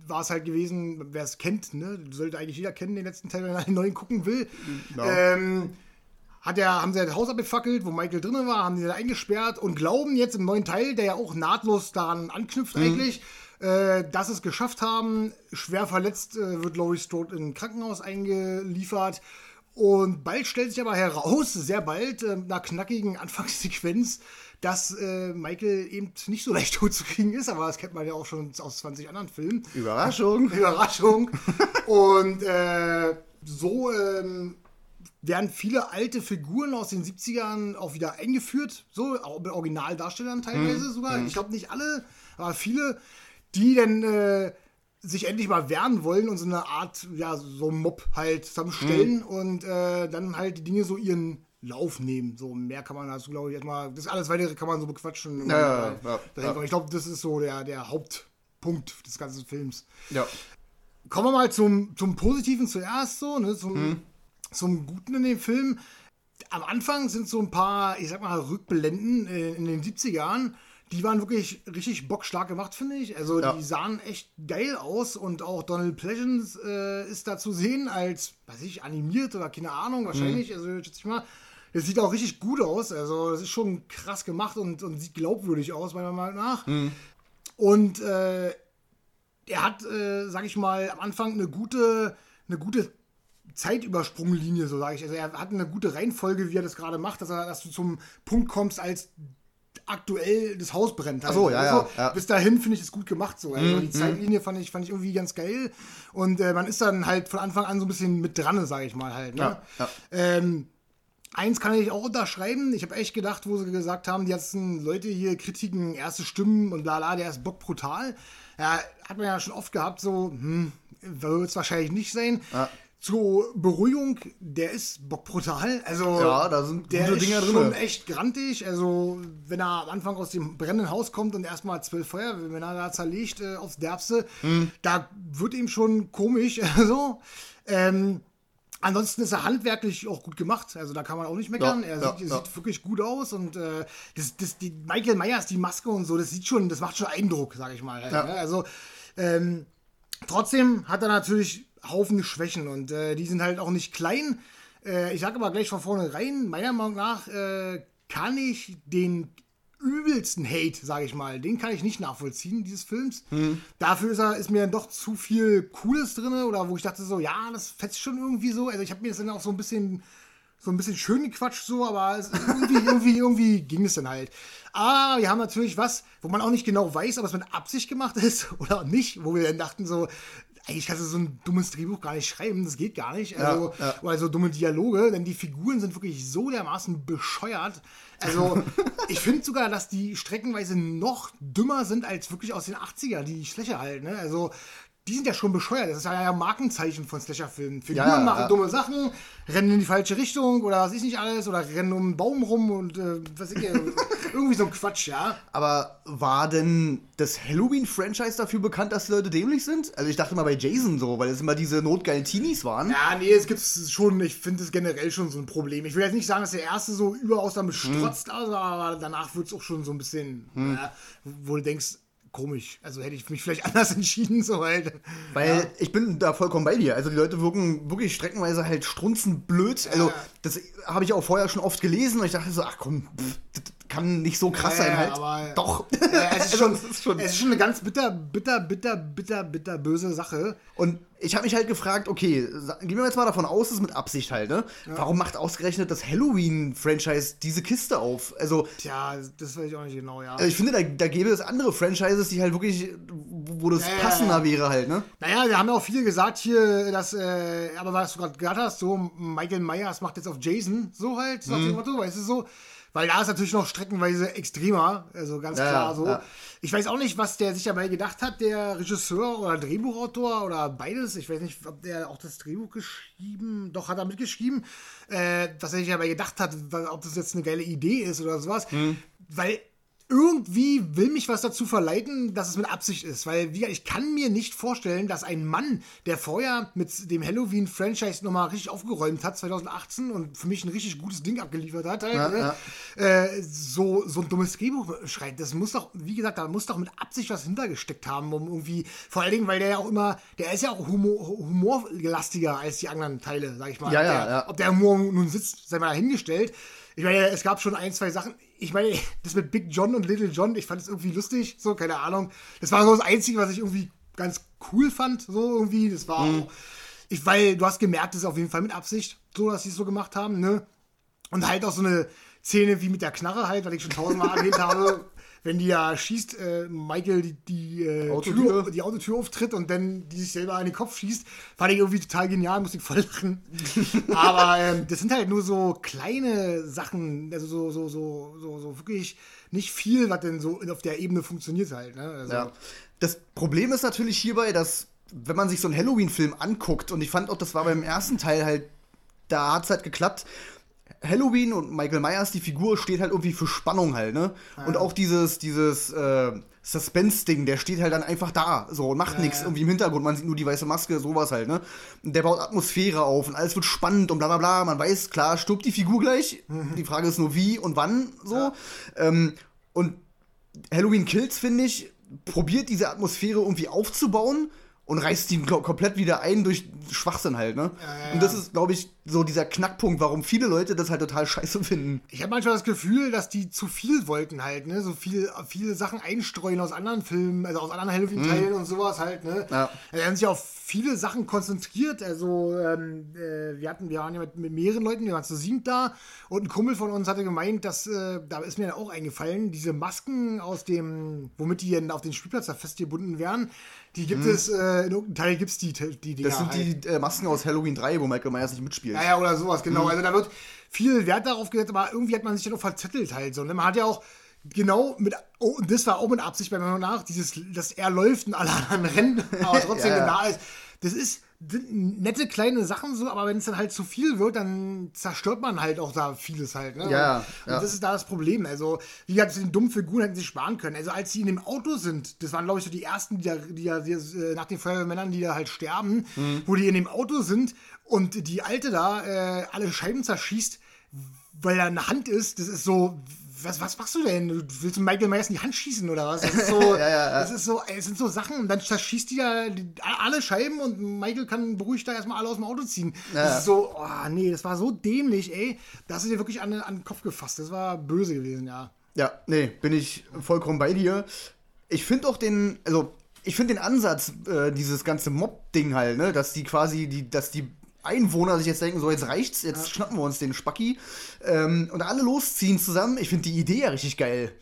war es halt gewesen, wer es kennt, ne, sollte eigentlich jeder kennen, den letzten Teil, wenn er einen neuen gucken will. Ja. Ähm, hat er, haben sie das Haus abgefackelt, wo Michael drin war, haben die da eingesperrt und glauben jetzt im neuen Teil, der ja auch nahtlos daran anknüpft eigentlich, äh, dass es geschafft haben. Schwer verletzt äh, wird Laurie Strode in ein Krankenhaus eingeliefert. Und bald stellt sich aber heraus, sehr bald, äh, nach knackigen Anfangssequenz, dass äh, Michael eben nicht so leicht <laughs> tot zu kriegen ist, aber das kennt man ja auch schon aus 20 anderen Filmen. Überraschung. <laughs> Überraschung. Und äh, so ähm, werden viele alte Figuren aus den 70ern auch wieder eingeführt, so auch mit Originaldarstellern teilweise sogar. Ich glaube nicht alle, aber viele, die dann äh, sich endlich mal wehren wollen und so eine Art, ja, so Mob halt zusammenstellen und äh, dann halt die Dinge so ihren Lauf nehmen. So mehr kann man dazu, glaube ich, erstmal, das alles weitere kann man so bequatschen. Ja, ja, ja. Ich glaube, das ist so der, der Hauptpunkt des ganzen Films. Ja. Kommen wir mal zum, zum Positiven zuerst, so, ne, zum, Mhm. zum Guten in dem Film. Am Anfang sind so ein paar, ich sag mal, Rückblenden äh, in den 70ern. Die waren wirklich richtig bockstark gemacht, finde ich. Also Ja. die sahen echt geil aus und auch Donald Pleasance äh, ist da zu sehen als, weiß ich, animiert oder keine Ahnung, wahrscheinlich. Mhm. Also schätze ich mal. Es sieht auch richtig gut aus. Also es ist schon krass gemacht und, und sieht glaubwürdig aus, meiner Meinung nach. Mhm. Und äh, er hat, äh, sag ich mal, am Anfang eine gute, eine gute Zeitübersprunglinie, so sage ich. Also er hat eine gute Reihenfolge, wie er das gerade macht, dass, er, dass du zum Punkt kommst, als aktuell das Haus brennt. Halt. So, ja, Also, ja. Bis dahin finde ich es gut gemacht so. Also Mhm, die Zeitlinie fand ich, fand ich irgendwie ganz geil. Und äh, man ist dann halt von Anfang an so ein bisschen mit dran, sage ich mal halt. Ne? Ja. Ähm, Eins kann ich auch unterschreiben. Ich habe echt gedacht, wo sie gesagt haben, die ganzen Leute hier Kritiken, erste Stimmen und bla bla, der ist bockbrutal. Ja, hat man ja schon oft gehabt, so, hm, wird es wahrscheinlich nicht sein. Ja. Zur Beruhigung, der ist bockbrutal. Also, Ja, da sind der ist Dinger drin. schon echt grantig. Also, wenn er am Anfang aus dem brennenden Haus kommt und erstmal zwölf Feuerwehrmänner da zerlegt äh, aufs Derbste, Hm. da wird ihm schon komisch. <laughs> so. Ähm, Ansonsten ist er handwerklich auch gut gemacht, also da kann man auch nicht meckern. Ja, er ja, sieht, ja. sieht wirklich gut aus und äh, das, das, die Michael Myers, die Maske und so, das sieht schon, das macht schon Eindruck, sage ich mal. Halt, Ja. ne? Also ähm, trotzdem hat er natürlich Haufen Schwächen und äh, die sind halt auch nicht klein. Äh, ich sage aber gleich von vornherein, meiner Meinung nach äh, kann ich den übelsten Hate, sage ich mal, den kann ich nicht nachvollziehen, dieses Films. Dafür ist, er, ist mir dann doch zu viel Cooles drin oder wo ich dachte so, ja, das fetzt schon irgendwie so. Also ich habe mir das dann auch so ein bisschen so ein bisschen schön gequatscht so, aber es, irgendwie, <laughs> irgendwie, irgendwie ging es dann halt. Aber wir haben natürlich was, wo man auch nicht genau weiß, ob es mit Absicht gemacht ist <laughs> oder nicht, wo wir dann dachten so, kannst du so ein dummes Drehbuch gar nicht schreiben, das geht gar nicht. Also, ja. Oder so dumme Dialoge, denn die Figuren sind wirklich so dermaßen bescheuert. Also, <laughs> ich finde sogar, dass die streckenweise noch dümmer sind als wirklich aus den 80er, die Schlächer halt, ne? Also, die sind ja schon bescheuert. Das ist ja ein Markenzeichen von Slasher-Filmen. Figuren Ja, machen ja. dumme Sachen, rennen in die falsche Richtung oder was ist nicht alles oder rennen um einen Baum rum und äh, was ich, <laughs> irgendwie so ein Quatsch, ja. Aber war denn das Halloween-Franchise dafür bekannt, dass Leute dämlich sind? Also ich dachte mal bei Jason so, weil es immer diese notgeilen Teenies waren. Ja, nee, es gibt schon, ich finde es generell schon so ein Problem. Ich will jetzt nicht sagen, dass der erste so überaus damit Hm. strotzt, also, aber danach wird es auch schon so ein bisschen, äh, wo du denkst, komisch. Also hätte ich mich vielleicht <laughs> anders entschieden, so halt. Weil ich bin da vollkommen bei dir. Also die Leute wirken wirklich streckenweise halt strunzenblöd. Also das habe ich auch vorher schon oft gelesen und ich dachte so, ach komm, pff, kann nicht so krass Ja, sein halt. aber- Doch. Ja, es, ist <laughs> Also, schon, es ist schon- es ist schon eine ganz bitter, bitter, bitter, bitter, bitter böse Sache. Und ich habe mich halt gefragt, okay, gehen wir jetzt mal davon aus, das ist mit Absicht halt, ne? Warum macht ausgerechnet das Halloween-Franchise diese Kiste auf? Also, Tja, das weiß ich auch nicht genau, ja. also ich finde, da, da gäbe es andere Franchises, die halt wirklich, wo das Ja, ja, passender ja. wäre halt, ne? Naja, wir haben ja auch viele gesagt hier, dass, äh, aber was du gerade gehört hast, so Michael Myers macht jetzt auf Jason, so halt, nach dem Motto, weißt du so. Weil da ist natürlich noch streckenweise extremer, also ganz Ja, klar so. ja. Ich weiß auch nicht, was der sich dabei gedacht hat, der Regisseur oder Drehbuchautor oder beides. Ich weiß nicht, ob der auch das Drehbuch geschrieben, doch hat er mitgeschrieben, äh, was er sich dabei gedacht hat, ob das jetzt eine geile Idee ist oder sowas. Mhm. Weil irgendwie will mich was dazu verleiten, dass es mit Absicht ist. Weil wie, ich kann mir nicht vorstellen, dass ein Mann, der vorher mit dem Halloween-Franchise nochmal richtig aufgeräumt hat, 2018, und für mich ein richtig gutes Ding abgeliefert hat, halt, Ja, ne? Äh, so, so ein dummes Drehbuch schreibt. Das muss doch, wie gesagt, da muss doch mit Absicht was hintergesteckt haben, um irgendwie, vor allen Dingen, weil der ja auch immer, der ist ja auch humor, humorlastiger als die anderen Teile, sag ich mal. Ja, Ob ja, der, ja. Ob der Humor nun sitzt, sei mal dahingestellt. Ich meine, es gab schon ein, zwei Sachen. Ich meine, <laughs> das mit Big John und Little John, ich fand es irgendwie lustig, so, keine Ahnung. Das war so das Einzige, was ich irgendwie ganz cool fand, so irgendwie. Das war Mhm. auch, ich, weil du hast gemerkt, das ist auf jeden Fall mit Absicht, so, dass sie es so gemacht haben, ne? Und halt auch so eine Szene wie mit der Knarre halt, was ich schon tausendmal erwähnt habe. <laughs> Wenn die ja schießt, äh, Michael die, die, äh, Autotür. Tür, die Autotür auftritt und dann die sich selber an den Kopf schießt, fand ich irgendwie total genial, musste ich voll lachen. <laughs> Aber ähm, das sind halt nur so kleine Sachen, also so, so, so, so, so wirklich nicht viel, was denn so auf der Ebene funktioniert halt. Ne? Also, Ja. Das Problem ist natürlich hierbei, dass, wenn man sich so einen Halloween-Film anguckt, und ich fand auch, das war beim ersten Teil halt, da hat es halt geklappt. Halloween und Michael Myers, die Figur, steht halt irgendwie für Spannung halt, ne? Und auch dieses, dieses äh, Suspense-Ding, der steht halt dann einfach da, so, und macht nichts ja. irgendwie im Hintergrund, man sieht nur die weiße Maske, sowas halt, ne? Und der baut Atmosphäre auf und alles wird spannend und bla bla bla, man weiß, klar, stirbt die Figur gleich, die Frage ist nur wie und wann, so. Ähm, und Halloween Kills, finde ich, probiert diese Atmosphäre irgendwie aufzubauen und reißt die ko- komplett wieder ein durch Schwachsinn halt, ne? ja, Und das ja. ist, glaube ich, so dieser Knackpunkt, warum viele Leute das halt total scheiße finden. Ich habe manchmal das Gefühl, dass die zu viel wollten halt, ne? So viel, viele Sachen einstreuen aus anderen Filmen, also aus anderen Halloween-Teilen und sowas halt, ne? Ja. Also, haben sich auf viele Sachen konzentriert. Also, ähm, äh, wir hatten, wir waren ja mit, mit mehreren Leuten, wir waren zu sieben da und ein Kumpel von uns hatte gemeint, dass, äh, da ist mir dann auch eingefallen, diese Masken aus dem, womit die dann auf den Spielplatz da festgebunden werden, die gibt es, äh, in irgendeinem Teil gibt es die, die Dinger Das sind halt. die äh, Masken aus Halloween 3, wo Michael Myers nicht mitspielt. Ja, ja, oder sowas, genau. Mhm. Also da wird viel Wert darauf gesetzt, aber irgendwie hat man sich dann auch verzettelt halt so. Ne? Man hat ja auch genau mit, oh, und das war auch mit Absicht bei mir nach, dieses, dass er läuft und alle anderen <laughs> rennen, aber <laughs> trotzdem Ja, ja. da ist. Das ist sind nette kleine Sachen so, aber wenn es dann halt zu viel wird, dann zerstört man halt auch da vieles halt. Ne? Ja, und, ja. das ist da das Problem. Also, wie gesagt, den dummen Figuren hätten sie sparen können. Also, als sie in dem Auto sind, das waren, glaube ich, so die ersten, die da, die da die, äh, nach den Feuerwehrmännern, die da halt sterben, Mhm. wo die in dem Auto sind und die Alte da äh, alle Scheiben zerschießt, weil da eine Hand ist, das ist so. Was, was machst du denn? Du willst du Michael Myers in die Hand schießen oder was? Das ist so, <laughs> Ja, ja, ja. Das ist so, es sind so Sachen und dann zerschießt die da die, alle Scheiben und Michael kann beruhigt da erstmal alle aus dem Auto ziehen. Ja. Das ist so, oh nee, das war so dämlich, ey. Da hast du dir wirklich an, an den Kopf gefasst. Das war böse gewesen, ja. Ja, nee, bin ich vollkommen bei dir. Ich finde auch den, also ich finde den Ansatz, äh, dieses ganze Mob-Ding halt, ne, dass die quasi, die, dass die Einwohner sich jetzt denken, so jetzt reicht's, jetzt schnappen wir uns den Spacki ähm, und alle losziehen zusammen. Ich finde die Idee ja richtig geil.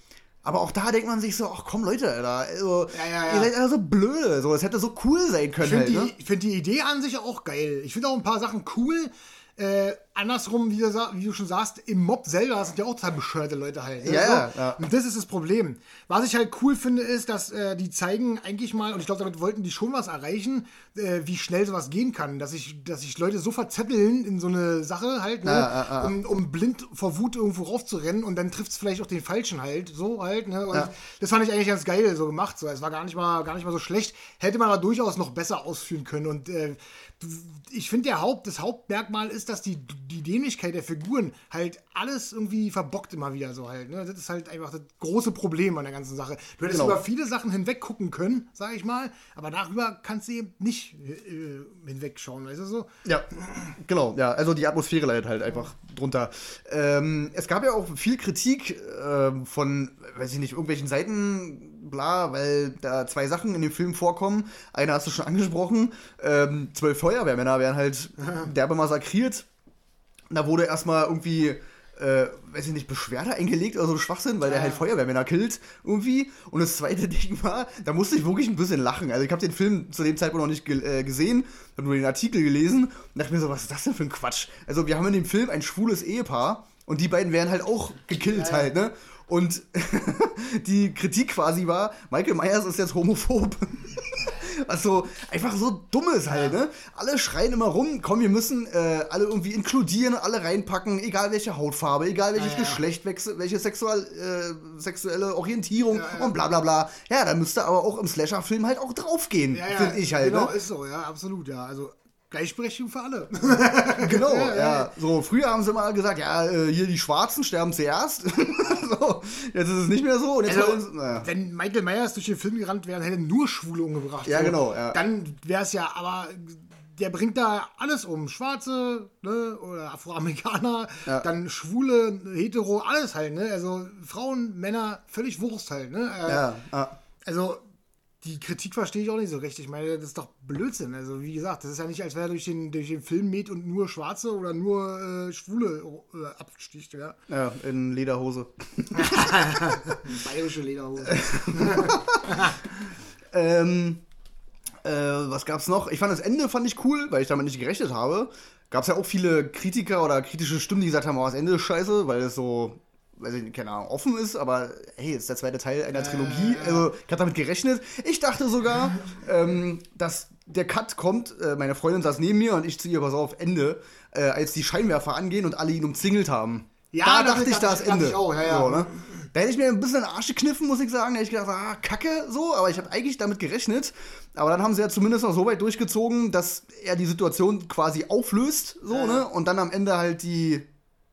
Aber auch da denkt man sich so, ach komm Leute, Alter, also, Ja, ja, ja. ihr seid alle so blöde, so, es hätte so cool sein können Ich finde halt, ne? die, ich find die Idee an sich auch geil. Ich finde auch ein paar Sachen cool. Äh, andersrum, wie du, wie du schon sagst, im Mob selber sind ja auch total bescheuerte Leute halt. ne? Ja, So. ja. Und das ist das Problem. Was ich halt cool finde, ist, dass äh, die zeigen eigentlich mal, und ich glaube, damit wollten die schon was erreichen, äh, wie schnell sowas gehen kann. Dass sich dass sich Leute so verzetteln in so eine Sache halt, ne? Ja, ja. Um, um blind vor Wut irgendwo raufzurennen und dann trifft es vielleicht auch den Falschen halt, so halt, ne? Und das fand ich eigentlich ganz geil so gemacht. So. Es war gar nicht mal, gar nicht mal so schlecht. Hätte man aber durchaus noch besser ausführen können. Und äh, ich finde, der Haupt, das Hauptmerkmal ist, dass die, die Dämlichkeit der Figuren halt alles irgendwie verbockt immer wieder so halt. Ne? Das ist halt einfach das große Problem an der ganzen Sache. Du hättest Genau. über viele Sachen hinweg gucken können, sage ich mal, aber darüber kannst du eben nicht äh, hinwegschauen, weißt du so? Ja, genau, ja, also die Atmosphäre leidet halt einfach drunter. Ähm, es gab ja auch viel Kritik ähm, von, weiß ich nicht, irgendwelchen Seiten, bla, weil da zwei Sachen in dem Film vorkommen. Eine hast du schon angesprochen, ähm, zwölf Feuerwehrmänner werden halt <laughs> derbe massakriert. Da wurde erstmal irgendwie, äh, weiß ich nicht, Beschwerde eingelegt oder so Schwachsinn, weil der halt Feuerwehrmänner killt irgendwie. Und das zweite <laughs> Ding war, da musste ich wirklich ein bisschen lachen. Also ich habe den Film zu dem Zeitpunkt noch nicht ge äh, gesehen, habe nur den Artikel gelesen und dachte mir so, was ist das denn für ein Quatsch? Also wir haben in dem Film ein schwules Ehepaar und die beiden werden halt auch gekillt halt, ne? Und <laughs> die Kritik quasi war, Michael Myers ist jetzt homophob. Was <laughs> so einfach so dumm ist halt, ne? Alle schreien immer rum, komm, wir müssen äh, alle irgendwie inkludieren, alle reinpacken, egal welche Hautfarbe, egal welches Ja, ja. Geschlecht, welche sexual, äh, sexuelle Orientierung und bla bla bla. Ja, da müsste aber auch im Slasher-Film halt auch draufgehen, Ja, ja, finde ich halt, Genau, ne? ist so, ja, absolut, ja. Also Gleichberechtigung für alle. <laughs> Genau, Ja, ja, ja. So, früher haben sie mal gesagt, ja, äh, hier die Schwarzen sterben zuerst. <laughs> so, jetzt ist es nicht mehr so. Also, sie- naja. wenn Michael Myers durch den Film gerannt wäre, hätte nur Schwule umgebracht. Ja, genau, ja. Dann wäre es ja, aber der bringt da alles um. Schwarze, ne, oder Afroamerikaner, Ja. dann Schwule, Hetero, alles halt, ne? Also Frauen, Männer, völlig Wurst halt, ne? Äh, Ja, ja. Also, die Kritik verstehe ich auch nicht so recht. Ich meine, das ist doch Blödsinn. Also, wie gesagt, das ist ja nicht, als wäre er durch den, durch den Film mäht und nur Schwarze oder nur äh, Schwule äh, absticht, ja. ja, in Lederhose. <laughs> Bayerische Lederhose. <laughs> Ähm, äh, was gab's noch? Ich fand das Ende fand ich cool, weil ich damit nicht gerechnet habe. Gab's ja auch viele Kritiker oder kritische Stimmen, die gesagt haben, oh, das Ende ist scheiße, weil es so, weiß ich nicht, keine Ahnung, offen ist, aber hey, ist der zweite Teil einer Trilogie. Also, ich habe damit gerechnet. Ich dachte sogar, <laughs> ähm, dass der Cut kommt, äh, meine Freundin saß neben mir und ich zu ihr, pass auf, Ende, äh, als die Scheinwerfer angehen und alle ihn umzingelt haben. Ja, da dachte ich, da ist Ende. ich auch, ja, ja. So, ne? Da hätte ich mir ein bisschen den Arsch gekniffen, muss ich sagen. Da hätte ich gedacht, ah, kacke, so, aber ich habe eigentlich damit gerechnet. Aber dann haben sie ja zumindest noch so weit durchgezogen, dass er die Situation quasi auflöst, so, ne? Und dann am Ende halt die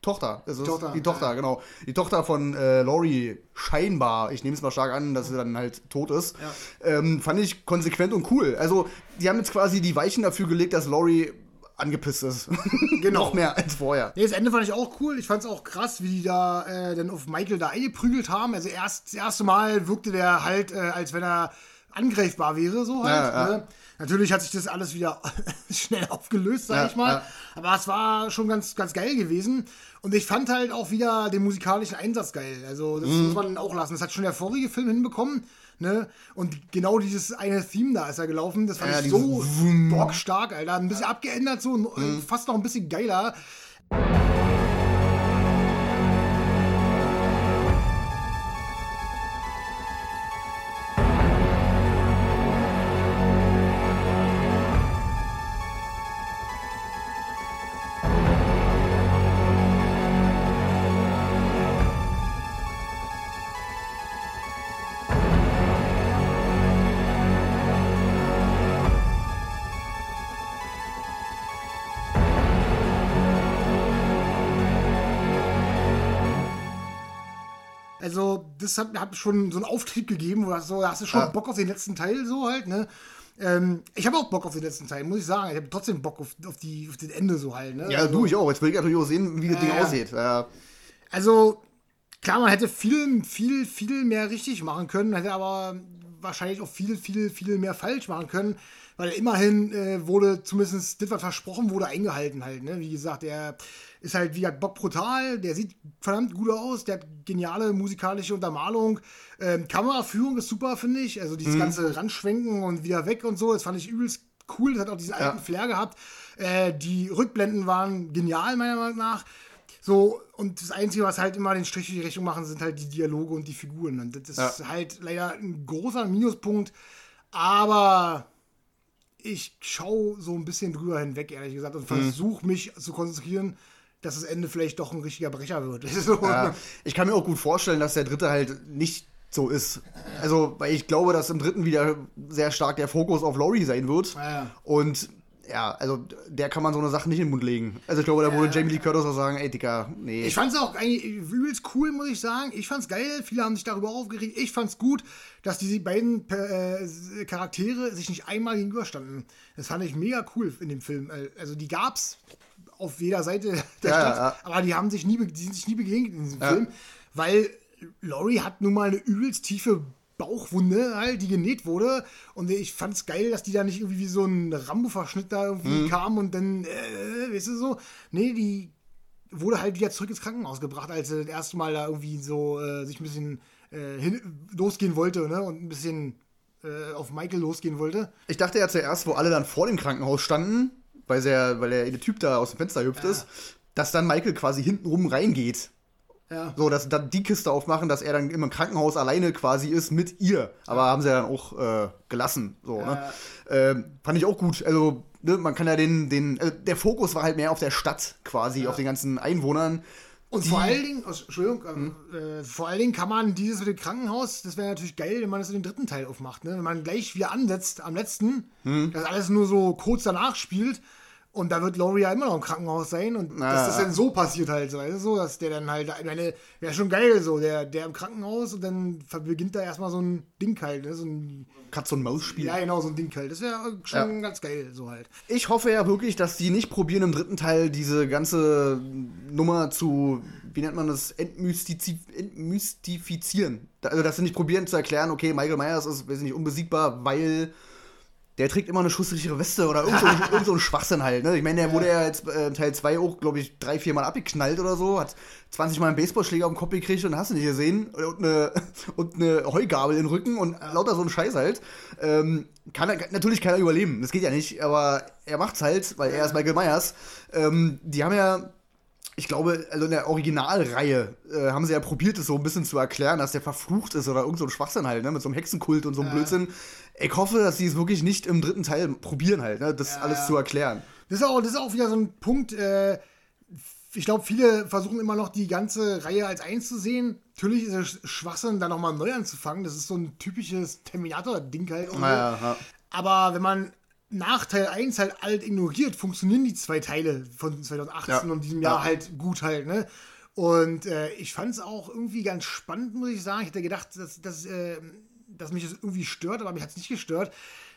Tochter. Das ist Tochter, die Tochter, ja. genau. Die Tochter von äh, Laurie, scheinbar, ich nehme es mal stark an, dass sie dann halt tot ist. Ähm, fand ich konsequent und cool. Also, die haben jetzt quasi die Weichen dafür gelegt, dass Laurie angepisst ist. <laughs> Genau. noch mehr als vorher. Nee, das Ende fand ich auch cool. Ich fand es auch krass, wie die da äh, dann auf Michael da eingeprügelt haben. Also erst das erste Mal wirkte der halt, äh, als wenn er angreifbar wäre, so halt. Ja, ja. Ne? Natürlich hat sich das alles wieder <laughs> schnell aufgelöst, sag Ja, ich mal. ja. Aber es war schon ganz, ganz geil gewesen. Und ich fand halt auch wieder den musikalischen Einsatz geil. Also das Mhm. muss man auch lassen. Das hat schon der vorige Film hinbekommen. Ne? Und genau dieses eine Theme da ist ja gelaufen. Das fand Ja, ich so bockstark, Alter. Ein bisschen abgeändert, so Mhm. fast noch ein bisschen geiler. Das hat, hat schon so einen Auftrieb gegeben, wo das so, da hast du schon Ja. Bock auf den letzten Teil, so halt, ne? Ähm, ich habe auch Bock auf den letzten Teil, muss ich sagen. Ich habe trotzdem Bock auf, auf, die, auf den Ende so halt, ne? Ja, also, du, ich auch. Jetzt will ich natürlich auch sehen, wie das Ding aussieht. Also, klar, man hätte viel, viel, viel mehr richtig machen können, hätte aber wahrscheinlich auch viel, viel, viel mehr falsch machen können, weil immerhin äh, wurde zumindest das, was versprochen wurde, eingehalten halt. Ne? Wie gesagt, der ist halt wie gesagt Bock brutal, der sieht verdammt gut aus, der hat geniale musikalische Untermalung. Ähm, Kameraführung ist super, finde ich. Also dieses ganze Ranschwenken und wieder weg und so, das fand ich übelst cool. Das hat auch diesen alten Flair gehabt. Äh, die Rückblenden waren genial, meiner Meinung nach. So, und das Einzige, was halt immer den Strich in die Rechnung machen, sind halt die Dialoge und die Figuren. Und das ist Ja. halt leider ein großer Minuspunkt. Aber ich schaue so ein bisschen drüber hinweg, ehrlich gesagt, und versuche mich zu konzentrieren, dass das Ende vielleicht doch ein richtiger Brecher wird. <laughs> So. Ja, ich kann mir auch gut vorstellen, dass der dritte halt nicht so ist. Also, weil ich glaube, dass im dritten wieder sehr stark der Fokus auf Laurie sein wird. Ja, ja. Und ja, also der kann man so eine Sache nicht in den Mund legen. Also ich glaube, da würde Jamie Lee Curtis auch sagen, ey Dicker, nee. Ich fand's auch eigentlich übelst cool, muss ich sagen. Ich fand's geil. Viele haben sich darüber aufgeregt. Ich fand's gut, dass diese beiden äh, Charaktere sich nicht einmal gegenüberstanden. Das fand ich mega cool in dem Film. Äh, Also die gab's auf jeder Seite der Ja, Stadt, ja. aber die haben sich nie, die sind sich nie begegnet in diesem Ja. Film, weil Laurie hat nun mal eine übelst tiefe Bauchwunde halt, die genäht wurde. Und ich fand's geil, dass die da nicht irgendwie wie so ein Rambo-Verschnitt da irgendwie Mhm. kam und dann, äh, weißt du so. Nee, die wurde halt wieder zurück ins Krankenhaus gebracht, als er das erste Mal da irgendwie so äh, sich ein bisschen äh, hin, losgehen wollte ne? und ein bisschen äh, auf Michael losgehen wollte. Ich dachte ja zuerst, wo alle dann vor dem Krankenhaus standen, weil der, weil der, der Typ da aus dem Fenster hüpft ist, dass dann Michael quasi hintenrum reingeht. Ja. So, dass dann die Kiste aufmachen, dass er dann im Krankenhaus alleine quasi ist mit ihr. Aber haben sie ja dann auch äh, gelassen. So, ne? Ähm, fand ich auch gut. Also, ne, man kann ja den, den, äh, der Fokus war halt mehr auf der Stadt quasi, auf den ganzen Einwohnern. Und vor allen Dingen, oh, Entschuldigung, ähm, äh, vor allen Dingen kann man dieses mit dem Krankenhaus, das wäre natürlich geil, wenn man das in den dritten Teil aufmacht. Ne? Wenn man gleich wieder ansetzt am letzten, das alles nur so kurz danach spielt und da wird Laurie ja immer noch im Krankenhaus sein und dass das dann so passiert halt, so, weißt du, so, dass der dann halt, ich meine, wäre schon geil so, der, der im Krankenhaus und dann beginnt da erstmal so ein Ding halt, ne? so ein, Katz- und Maus-Spiel. ja genau, so ein Ding halt. Das wäre schon ganz geil, so halt. Ich hoffe ja wirklich, dass die nicht probieren, im dritten Teil diese ganze Nummer zu, wie nennt man das, entmystizi entmystifizieren. Also, dass sie nicht probieren zu erklären, okay, Michael Myers ist, weiß ich nicht, unbesiegbar, weil der trägt immer eine schusssichere Weste oder irgend so, <laughs> irgend so ein Schwachsinn halt. Ne? Ich meine, der wurde ja jetzt äh, Teil 2 auch, glaube ich, drei, vier Mal abgeknallt oder so, hat 20 Mal einen Baseballschläger auf den Kopf gekriegt und hast du nicht gesehen. Und eine, <laughs> und eine Heugabel im Rücken und lauter so ein Scheiß halt. Ähm, kann er, natürlich kann er überleben, das geht ja nicht, aber er macht's halt, weil er ist Michael Myers. Ähm, die haben ja ich glaube, also in der Originalreihe äh, haben sie ja probiert, es so ein bisschen zu erklären, dass der verflucht ist oder irgend so ein Schwachsinn halt, ne, mit so einem Hexenkult und so einem Blödsinn. Ich hoffe, dass sie es wirklich nicht im dritten Teil probieren halt, ne, das alles zu erklären. Das ist auch, das ist auch wieder so ein Punkt, äh, ich glaube, viele versuchen immer noch die ganze Reihe als eins zu sehen. Natürlich ist es Schwachsinn, da nochmal neu anzufangen. Das ist so ein typisches Terminator-Ding halt. Ja, ja. Aber wenn man nach Teil 1 halt alt ignoriert, funktionieren die zwei Teile von 2018 Ja. und diesem Jahr Ja. halt gut halt, ne? Und äh, ich fand es auch irgendwie ganz spannend, muss ich sagen. Ich hätte gedacht, dass, dass, äh, dass mich das irgendwie stört, aber mich hat es nicht gestört.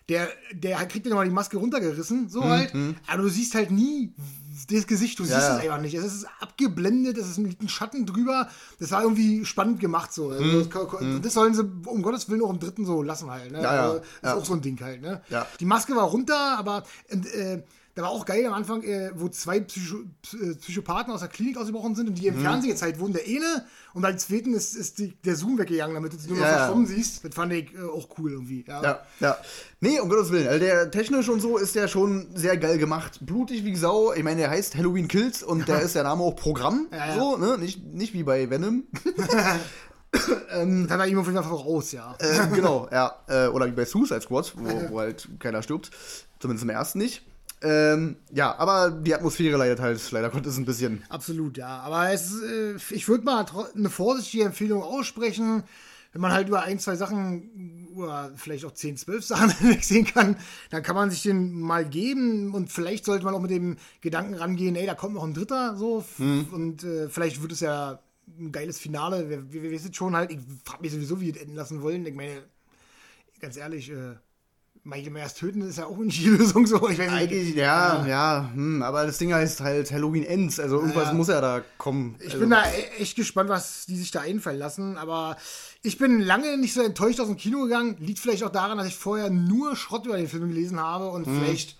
Der, der kriegt ja nochmal die Maske runtergerissen, so halt. Aber du siehst halt nie das Gesicht, du siehst ja. es einfach nicht. Es ist abgeblendet, es ist ein, Schatten drüber. Das war irgendwie spannend gemacht so. Also das, das sollen sie um Gottes Willen auch im dritten so lassen halt. Ne? Ja, ja. Also, das ist auch so ein Ding halt. Ne? Ja. Die Maske war runter, aber äh, da war auch geil am Anfang, äh, wo zwei Psycho Psy- äh, Psychopathen aus der Klinik ausgebrochen sind und die im Mhm. Fernsehen gezeigt wurden. Der eine und beim zweiten ist, ist die, der Zoom weggegangen, damit du nur noch Ja, ja. verschwommen siehst. Das fand ich äh, auch cool irgendwie. Ja. Ja, ja. Nee, um Gottes Willen. Also der technisch und so ist der schon sehr geil gemacht. Blutig wie Sau. Ich meine, der heißt Halloween Kills und da <laughs> ist der Name auch Programm. Ja, ja. So, ne? Nicht, nicht wie bei Venom. <laughs> Das hat er ihm auf jeden Fall voraus, ja. <laughs> äh, genau, ja. Oder wie bei Suicide Squad, wo, wo halt keiner stirbt. Zumindest im ersten nicht. Ähm, ja, aber die Atmosphäre leidet halt leider Gottes ein bisschen. Absolut, ja. Aber es, äh, ich würde mal eine vorsichtige Empfehlung aussprechen. Wenn man halt über ein, zwei Sachen oder vielleicht auch 10, 12 Sachen <laughs> wegsehen kann, dann kann man sich den mal geben und vielleicht sollte man auch mit dem Gedanken rangehen, ey, da kommt noch ein dritter so und äh, vielleicht wird es ja ein geiles Finale. Wir, wir, wir wissen schon halt, ich frage mich sowieso, wie wir das enden lassen wollen. Ich meine, ganz ehrlich, äh, Michael Myers töten ist ja auch nicht die <laughs> Lösung so. Ich weiß nicht. Eigentlich, ja, ja, hm, aber das Ding heißt halt Halloween Ends, also irgendwas Ja. muss ja da kommen. Ich also, bin da e- echt gespannt, was die sich da einfallen lassen. Aber ich bin lange nicht so enttäuscht aus dem Kino gegangen. Liegt vielleicht auch daran, dass ich vorher nur Schrott über den Film gelesen habe und Mhm. vielleicht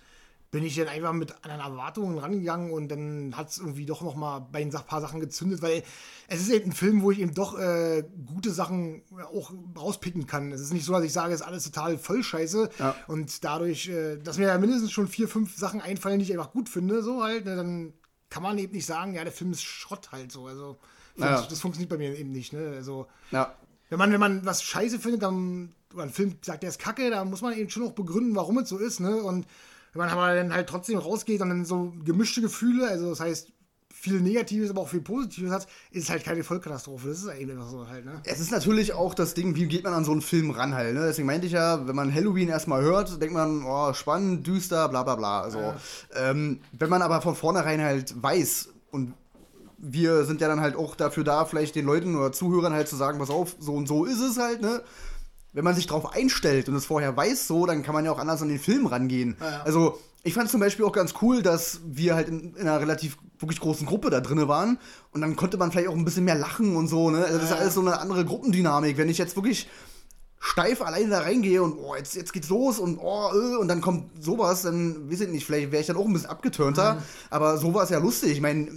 bin ich dann einfach mit anderen Erwartungen rangegangen und dann hat es irgendwie doch noch mal bei ein paar Sachen gezündet, weil es ist eben ein Film, wo ich eben doch äh, gute Sachen auch rauspicken kann. Es ist nicht so, dass ich sage, es ist alles total voll scheiße Ja. und dadurch, äh, dass mir ja mindestens schon vier, fünf Sachen einfallen, die ich einfach gut finde, so halt, ne, dann kann man eben nicht sagen, ja, der Film ist Schrott halt so. Also Ja. das funktioniert bei mir eben nicht. Ne? Also Ja, wenn man, wenn man was scheiße findet, dann, oder ein Film sagt, der ist kacke, da muss man eben schon auch begründen, warum es so ist, ne? Und man aber dann halt trotzdem rausgeht und dann so gemischte Gefühle, also das heißt, viel Negatives, aber auch viel Positives hat, ist halt keine Vollkatastrophe. Das ist eben einfach so halt, ne? Es ist natürlich auch das Ding, wie geht man an so einen Film ran halt. Ne? Deswegen meinte ich ja, wenn man Halloween erstmal hört, denkt man, oh, spannend, düster, bla bla bla. Also, ähm, wenn man aber von vornherein halt weiß und wir sind ja dann halt auch dafür da, vielleicht den Leuten oder Zuhörern halt zu sagen, pass auf, so und so ist es halt, ne? Wenn man sich drauf einstellt und es vorher weiß so, dann kann man ja auch anders an den Film rangehen. ja. Also, ich fand zum Beispiel auch ganz cool, dass wir halt in, in einer relativ wirklich großen Gruppe da drinne waren und dann konnte man vielleicht auch ein bisschen mehr lachen und so, ne? Also das ist alles so eine andere Gruppendynamik. Wenn ich jetzt wirklich steif alleine da reingehe und oh, jetzt, jetzt geht's los und oh, äh, und dann kommt sowas, dann weiß ich nicht, vielleicht wäre ich dann auch ein bisschen abgeturnter, aber so war es ja lustig. Ich meine,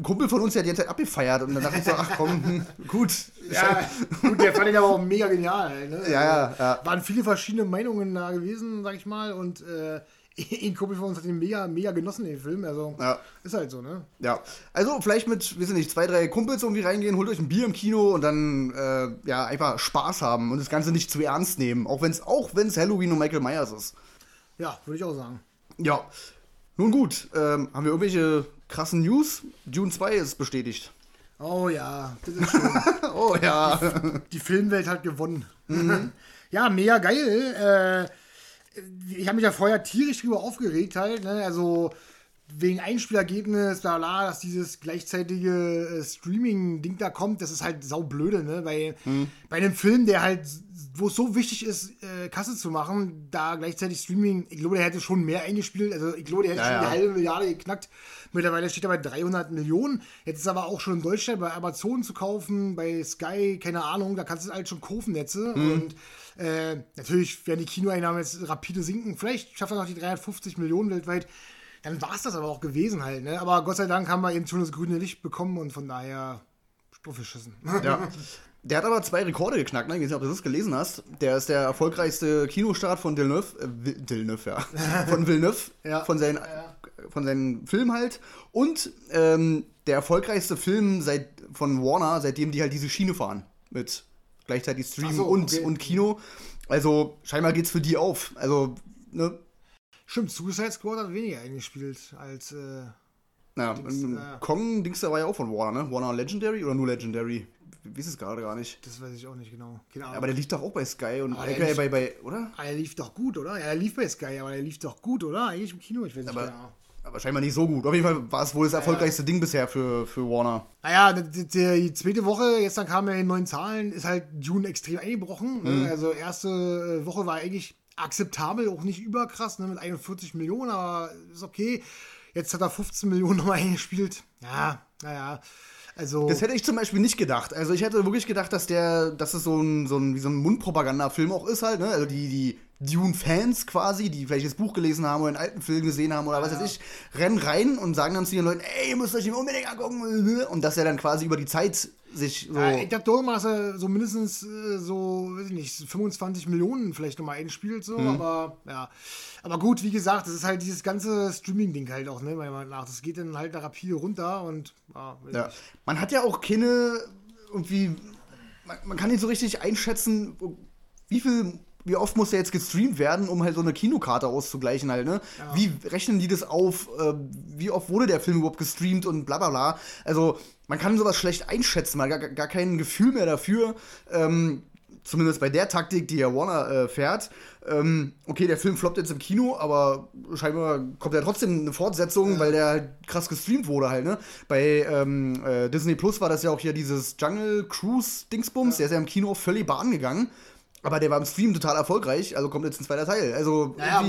ein Kumpel von uns der hat die ganze Zeit abgefeiert und dann dachte ich so, ach komm, <laughs> gut. Ja, gut, der fand ich aber auch mega genial. Halt, ne? Ja, ja, ja. Waren viele verschiedene Meinungen da gewesen, sag ich mal. Und äh, <laughs> ein Kumpel von uns hat den mega, mega genossen, den Film. Also, Ja. ist halt so, ne? Ja, also vielleicht mit, ich nicht, zwei, drei Kumpels irgendwie reingehen, holt euch ein Bier im Kino und dann äh, ja einfach Spaß haben und das Ganze nicht zu ernst nehmen, auch wenn es auch wenn's Halloween und Michael Myers ist. Ja, würde ich auch sagen. Ja, nun gut, ähm, haben wir irgendwelche krassen News? Dune 2 ist bestätigt. Oh ja, das ist schön. <laughs> Oh ja. die Filmwelt hat gewonnen. <laughs> ja, mega geil. Äh, ich habe mich ja vorher tierisch drüber aufgeregt halt. Ne? Also wegen Einspielergebnis, bla bla, dass dieses gleichzeitige äh, Streaming-Ding da kommt, das ist halt saublöde, ne? Weil bei einem Film, der halt, wo es so wichtig ist, äh, Kasse zu machen, da gleichzeitig Streaming, ich glaube, der hätte schon mehr eingespielt, also ich glaube, der hätte Ja, schon ja. die halbe Milliarde geknackt. Mittlerweile steht er bei 300 Millionen. Jetzt ist aber auch schon in Deutschland bei Amazon zu kaufen, bei Sky, keine Ahnung, da kannst du halt schon kaufen Netze. Mhm. Und äh, natürlich werden die Kinoeinnahmen jetzt rapide sinken. Vielleicht schafft er noch die 350 Millionen weltweit. Dann war es das aber auch gewesen halt. Ne? Aber Gott sei Dank haben wir eben schon das grüne Licht bekommen und von daher draufgeschissen. <laughs> ja. Der hat aber zwei Rekorde geknackt, ne? Ich weiß nicht, ob du das gelesen hast. Der ist der erfolgreichste Kinostart von Villeneuve, äh, Vil- Villeneuve, ja. <laughs> Von Villeneuve, Ja. von, seinen, von seinen Filmen halt. Und ähm, der erfolgreichste Film seit, von Warner, seitdem die halt diese Schiene fahren. Mit gleichzeitig Stream so, und, okay. und Kino. Also scheinbar geht's für die auf. Also, ne? Stimmt, Suicide Squad hat weniger eingespielt als. Äh, Ja, Dings, ähm, ja. Kong, Dings, der war ja auch von Warner, ne? Warner Legendary oder nur Legendary? Wie ist es gerade gar nicht. das weiß ich auch nicht genau. Keine Ahnung. Aber der liegt doch auch bei Sky und äh, lief- bei, bei, oder? Ah, er lief doch gut, oder? Ja, er lief bei Sky, aber er lief doch gut, oder? Eigentlich im Kino, ich weiß nicht Aber, genau. aber scheinbar nicht so gut. Auf jeden Fall war es wohl das erfolgreichste Ding bisher für, für Warner. Naja, die, die, zweite Woche, jetzt dann kamen ja die neuen Zahlen, ist halt June extrem eingebrochen. Mhm. Ne? Also erste äh, Woche war eigentlich akzeptabel, auch nicht überkrass, ne? mit 41 Millionen, aber ist okay. Jetzt hat er 15 Millionen <laughs> nochmal eingespielt. Ja, naja. Also. Das hätte ich zum Beispiel nicht gedacht. Also ich hätte wirklich gedacht, dass der, dass es so ein, so ein, wie so ein Mundpropaganda-Film auch ist halt, ne? Also die, die Dune-Fans quasi, die vielleicht das Buch gelesen haben oder einen alten Film gesehen haben oder was weiß ich, rennen rein und sagen dann zu den Leuten, ey, ihr müsst euch den unbedingt angucken. <laughs> Und dass er dann quasi über die Zeit sich so. Ja, ich dass er so mindestens äh, so, weiß ich nicht, 25 Millionen vielleicht nochmal einspielt, so, Mhm. aber ja. Aber gut, wie gesagt, das ist halt dieses ganze Streaming-Ding halt auch, ne, meiner Meinung nach. Das geht dann halt da rapide runter und ja, weiß Ja. Man hat ja auch keine irgendwie. Man, man kann nicht so richtig einschätzen, wie viel. Wie oft muss der jetzt gestreamt werden, um halt so eine Kinokarte auszugleichen halt, ne? Wie rechnen die das auf? Äh, wie oft wurde der Film überhaupt gestreamt und bla bla bla? Also, man kann sowas schlecht einschätzen, man hat gar, gar kein Gefühl mehr dafür. Ähm, zumindest bei der Taktik, die ja Warner äh, fährt. Ähm, okay, der Film floppt jetzt im Kino, aber scheinbar kommt ja trotzdem eine Fortsetzung, weil der halt krass gestreamt wurde halt, ne? Bei ähm, äh, Disney Plus war das ja auch hier dieses Jungle Cruise Dingsbums, der ist ja im Kino völlig bahn gegangen. Aber der war im Stream total erfolgreich, also kommt jetzt ein zweiter Teil. Also Naja,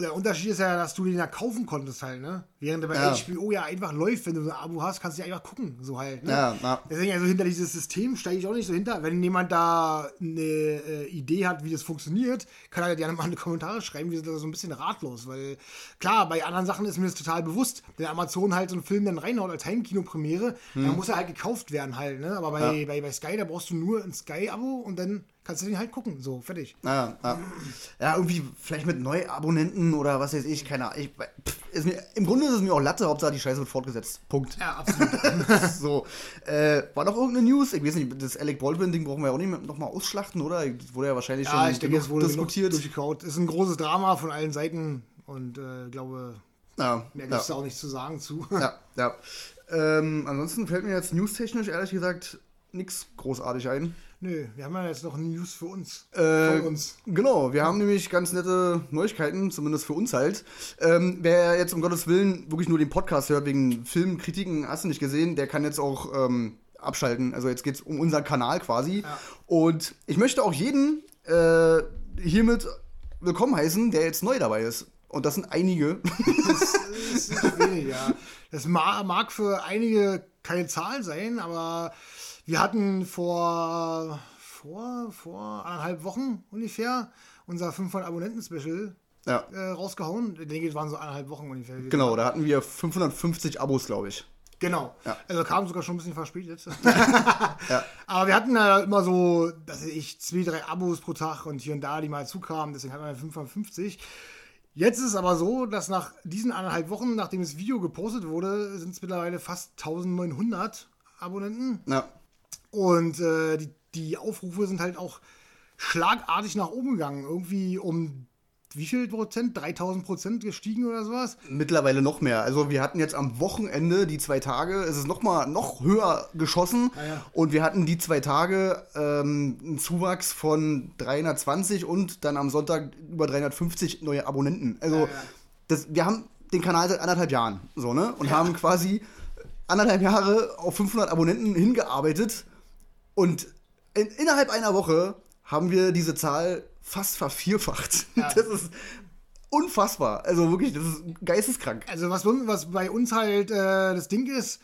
der Unterschied ist ja, dass du den ja kaufen konntest halt, ne? Während der bei Ja. HBO ja einfach läuft, wenn du so ein Abo hast, kannst du ja einfach gucken, so halt, ne? Ja, ja. Deswegen, also hinter dieses System steige ich auch nicht so hinter. Wenn jemand da eine äh, Idee hat, wie das funktioniert, kann er gerne mal in die Kommentare schreiben. Wir sind da so ein bisschen ratlos, weil klar, bei anderen Sachen ist mir das total bewusst. Wenn Amazon halt so einen Film dann reinhaut als Heimkinopremiere, dann muss er halt gekauft werden halt, ne? Aber bei, bei, bei Sky, da brauchst du nur ein Sky-Abo und dann kannst du den halt gucken. So, fertig. Ja, ja. ja, irgendwie vielleicht mit Neuabonnenten oder was weiß ich, keine Ahnung. Ich, ist mir, Im Grunde ist es mir auch Latte, Hauptsache die Scheiße wird fortgesetzt. Punkt. Ja, absolut. <laughs> so. Äh, war noch irgendeine News? Ich weiß nicht, das Alec Baldwin-Ding brauchen wir auch nicht nochmal ausschlachten, oder? Das wurde ja wahrscheinlich ja, schon ich denke, es wurde diskutiert. durchgekaut. Ist ein großes Drama von allen Seiten und äh, glaube, Ja, mehr ja, gibt es da auch nichts zu sagen zu. ja, ja. Ähm, ansonsten fällt mir jetzt newstechnisch ehrlich gesagt nichts großartig ein. Nö, wir haben ja jetzt noch News für uns. Äh, uns. Genau, wir haben nämlich ganz nette Neuigkeiten, zumindest für uns halt. Ähm, wer jetzt um Gottes Willen wirklich nur den Podcast hört, wegen Filmkritiken, hast du nicht gesehen, der kann jetzt auch ähm, abschalten. Also jetzt geht es um unseren Kanal quasi. Ja. Und ich möchte auch jeden äh, hiermit willkommen heißen, der jetzt neu dabei ist. Und das sind einige. Das ist nicht wenig, ja. Das ma- mag für einige keine Zahl sein, aber wir hatten vor, vor, vor anderthalb Wochen ungefähr unser 500 Abonnenten-Special ja, äh, rausgehauen. Ich denke, es waren so anderthalb Wochen ungefähr. genau, da hatten wir 550 Abos, glaube ich. Genau. Ja. Also kam sogar schon ein bisschen verspätet. <laughs> <laughs> Ja. Aber wir hatten ja immer so, dass ich zwei, drei Abos pro Tag und hier und da, die mal zukamen. Deswegen hatten wir 550. Jetzt ist es aber so, dass nach diesen anderthalb Wochen, nachdem das Video gepostet wurde, sind es mittlerweile fast 1900 Abonnenten. Ja. Und äh, die, die Aufrufe sind halt auch schlagartig nach oben gegangen. Irgendwie um wie viel Prozent? 3000 Prozent gestiegen oder sowas? Mittlerweile noch mehr. Also wir hatten jetzt am Wochenende die zwei Tage, es ist noch mal noch höher geschossen Ah, ja. und wir hatten die zwei Tage ähm, einen Zuwachs von 320 und dann am Sonntag über 350 neue Abonnenten. Also Ja, ja. Das, wir haben den Kanal seit anderthalb Jahren so ne und haben quasi anderthalb Jahre auf 500 Abonnenten hingearbeitet und in, innerhalb einer Woche haben wir diese Zahl fast vervierfacht. Ja. <laughs> Das ist unfassbar. Also wirklich, das ist geisteskrank. Also was, was bei uns halt äh, das Ding ist,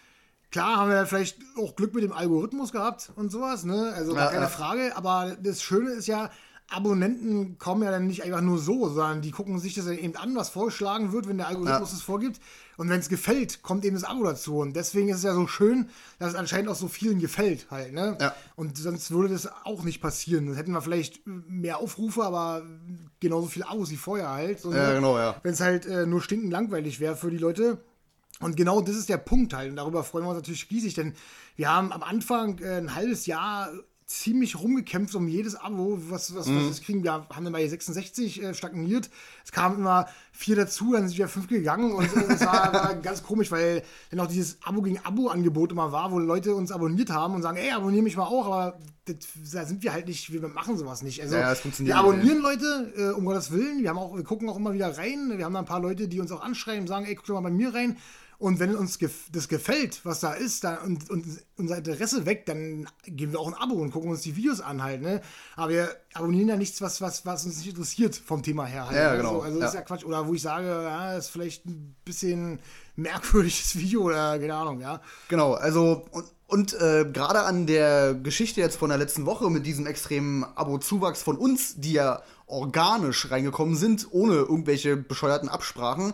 klar haben wir vielleicht auch Glück mit dem Algorithmus gehabt und sowas, ne? Also Ja, keine ja. Frage. Aber das Schöne ist ja, Abonnenten kommen ja dann nicht einfach nur so, sondern die gucken sich das eben an, was vorgeschlagen wird, wenn der Algorithmus es vorgibt. Und wenn es gefällt, kommt eben das Abo dazu. Und deswegen ist es ja so schön, dass es anscheinend auch so vielen gefällt halt, ne? Ja. Und sonst würde das auch nicht passieren. Dann hätten wir vielleicht mehr Aufrufe, aber genauso viele Abos wie vorher halt. So, Ja, ne? genau, ja. wenn es halt äh, nur stinkend langweilig wäre für die Leute. Und genau das ist der Punkt halt. Und darüber freuen wir uns natürlich riesig, denn wir haben am Anfang äh, ein halbes Jahr ziemlich rumgekämpft um jedes Abo, was, was, was wir kriegen. Wir haben dann bei 66 äh, stagniert. Es kamen immer vier dazu, dann sind wieder fünf gegangen und äh, es war, war <laughs> ganz komisch, weil dann auch dieses Abo gegen Abo-Angebot immer war, wo Leute uns abonniert haben und sagen, ey, abonniere mich mal auch, aber das, da sind wir halt nicht, wir machen sowas nicht. Also Ja, wir abonnieren Leute, äh, um Gottes Willen. Wir, haben auch, wir gucken auch immer wieder rein. Wir haben da ein paar Leute, die uns auch anschreiben und sagen, ey, guck doch mal bei mir rein. Und wenn uns das gefällt, was da ist, dann, und, und unser Interesse weckt, dann geben wir auch ein Abo und gucken uns die Videos an halt. Ne? Aber wir abonnieren ja nichts, was, was, was uns nicht interessiert vom Thema her. Halt, Ja, ne? genau, So, also das ist ja. ja Quatsch. Oder wo ich sage, ja, ist vielleicht ein bisschen merkwürdiges <laughs> Video oder keine Ahnung, ja. Genau, also und, und äh, gerade an der Geschichte jetzt von der letzten Woche mit diesem extremen Abo-Zuwachs von uns, die ja organisch reingekommen sind, ohne irgendwelche bescheuerten Absprachen,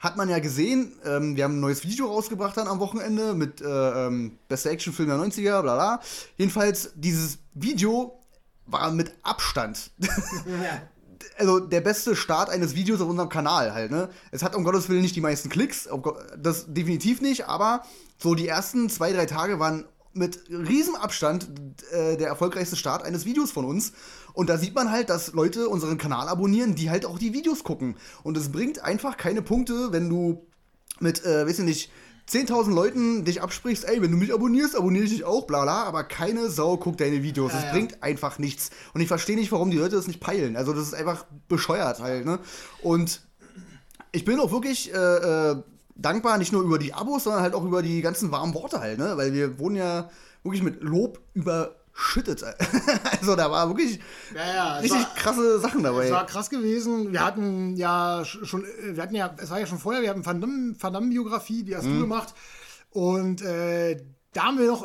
hat man ja gesehen, ähm, wir haben ein neues Video rausgebracht dann am Wochenende mit äh, ähm, bester Actionfilm der 90er, bla bla. Jedenfalls, dieses Video war mit Abstand <laughs> also der beste Start eines Videos auf unserem Kanal halt, ne? Es hat um Gottes Willen nicht die meisten Klicks, um das definitiv nicht, aber so die ersten zwei, drei Tage waren mit riesem Abstand äh, der erfolgreichste Start eines Videos von uns. Und da sieht man halt, dass Leute unseren Kanal abonnieren, die halt auch die Videos gucken. Und es bringt einfach keine Punkte, wenn du mit, äh, weiß ich nicht, 10.000 Leuten dich absprichst, ey, wenn du mich abonnierst, abonniere ich dich auch, bla bla, aber keine Sau guckt deine Videos. Das ja. bringt einfach nichts. Und ich verstehe nicht, warum die Leute das nicht peilen. Also das ist einfach bescheuert halt, ne? Und ich bin auch wirklich äh, äh, dankbar, nicht nur über die Abos, sondern halt auch über die ganzen warmen Worte halt, ne? Weil wir wurden ja wirklich mit Lob überschüttet. <laughs> also da war wirklich Ja, ja, richtig war- krasse Sachen dabei. Es war krass gewesen. Wir hatten ja sch- schon, äh, wir hatten ja, es war ja schon vorher, wir hatten Damme- Van Damme-Biografie, die hast Mhm. du gemacht. Und äh, da haben wir noch,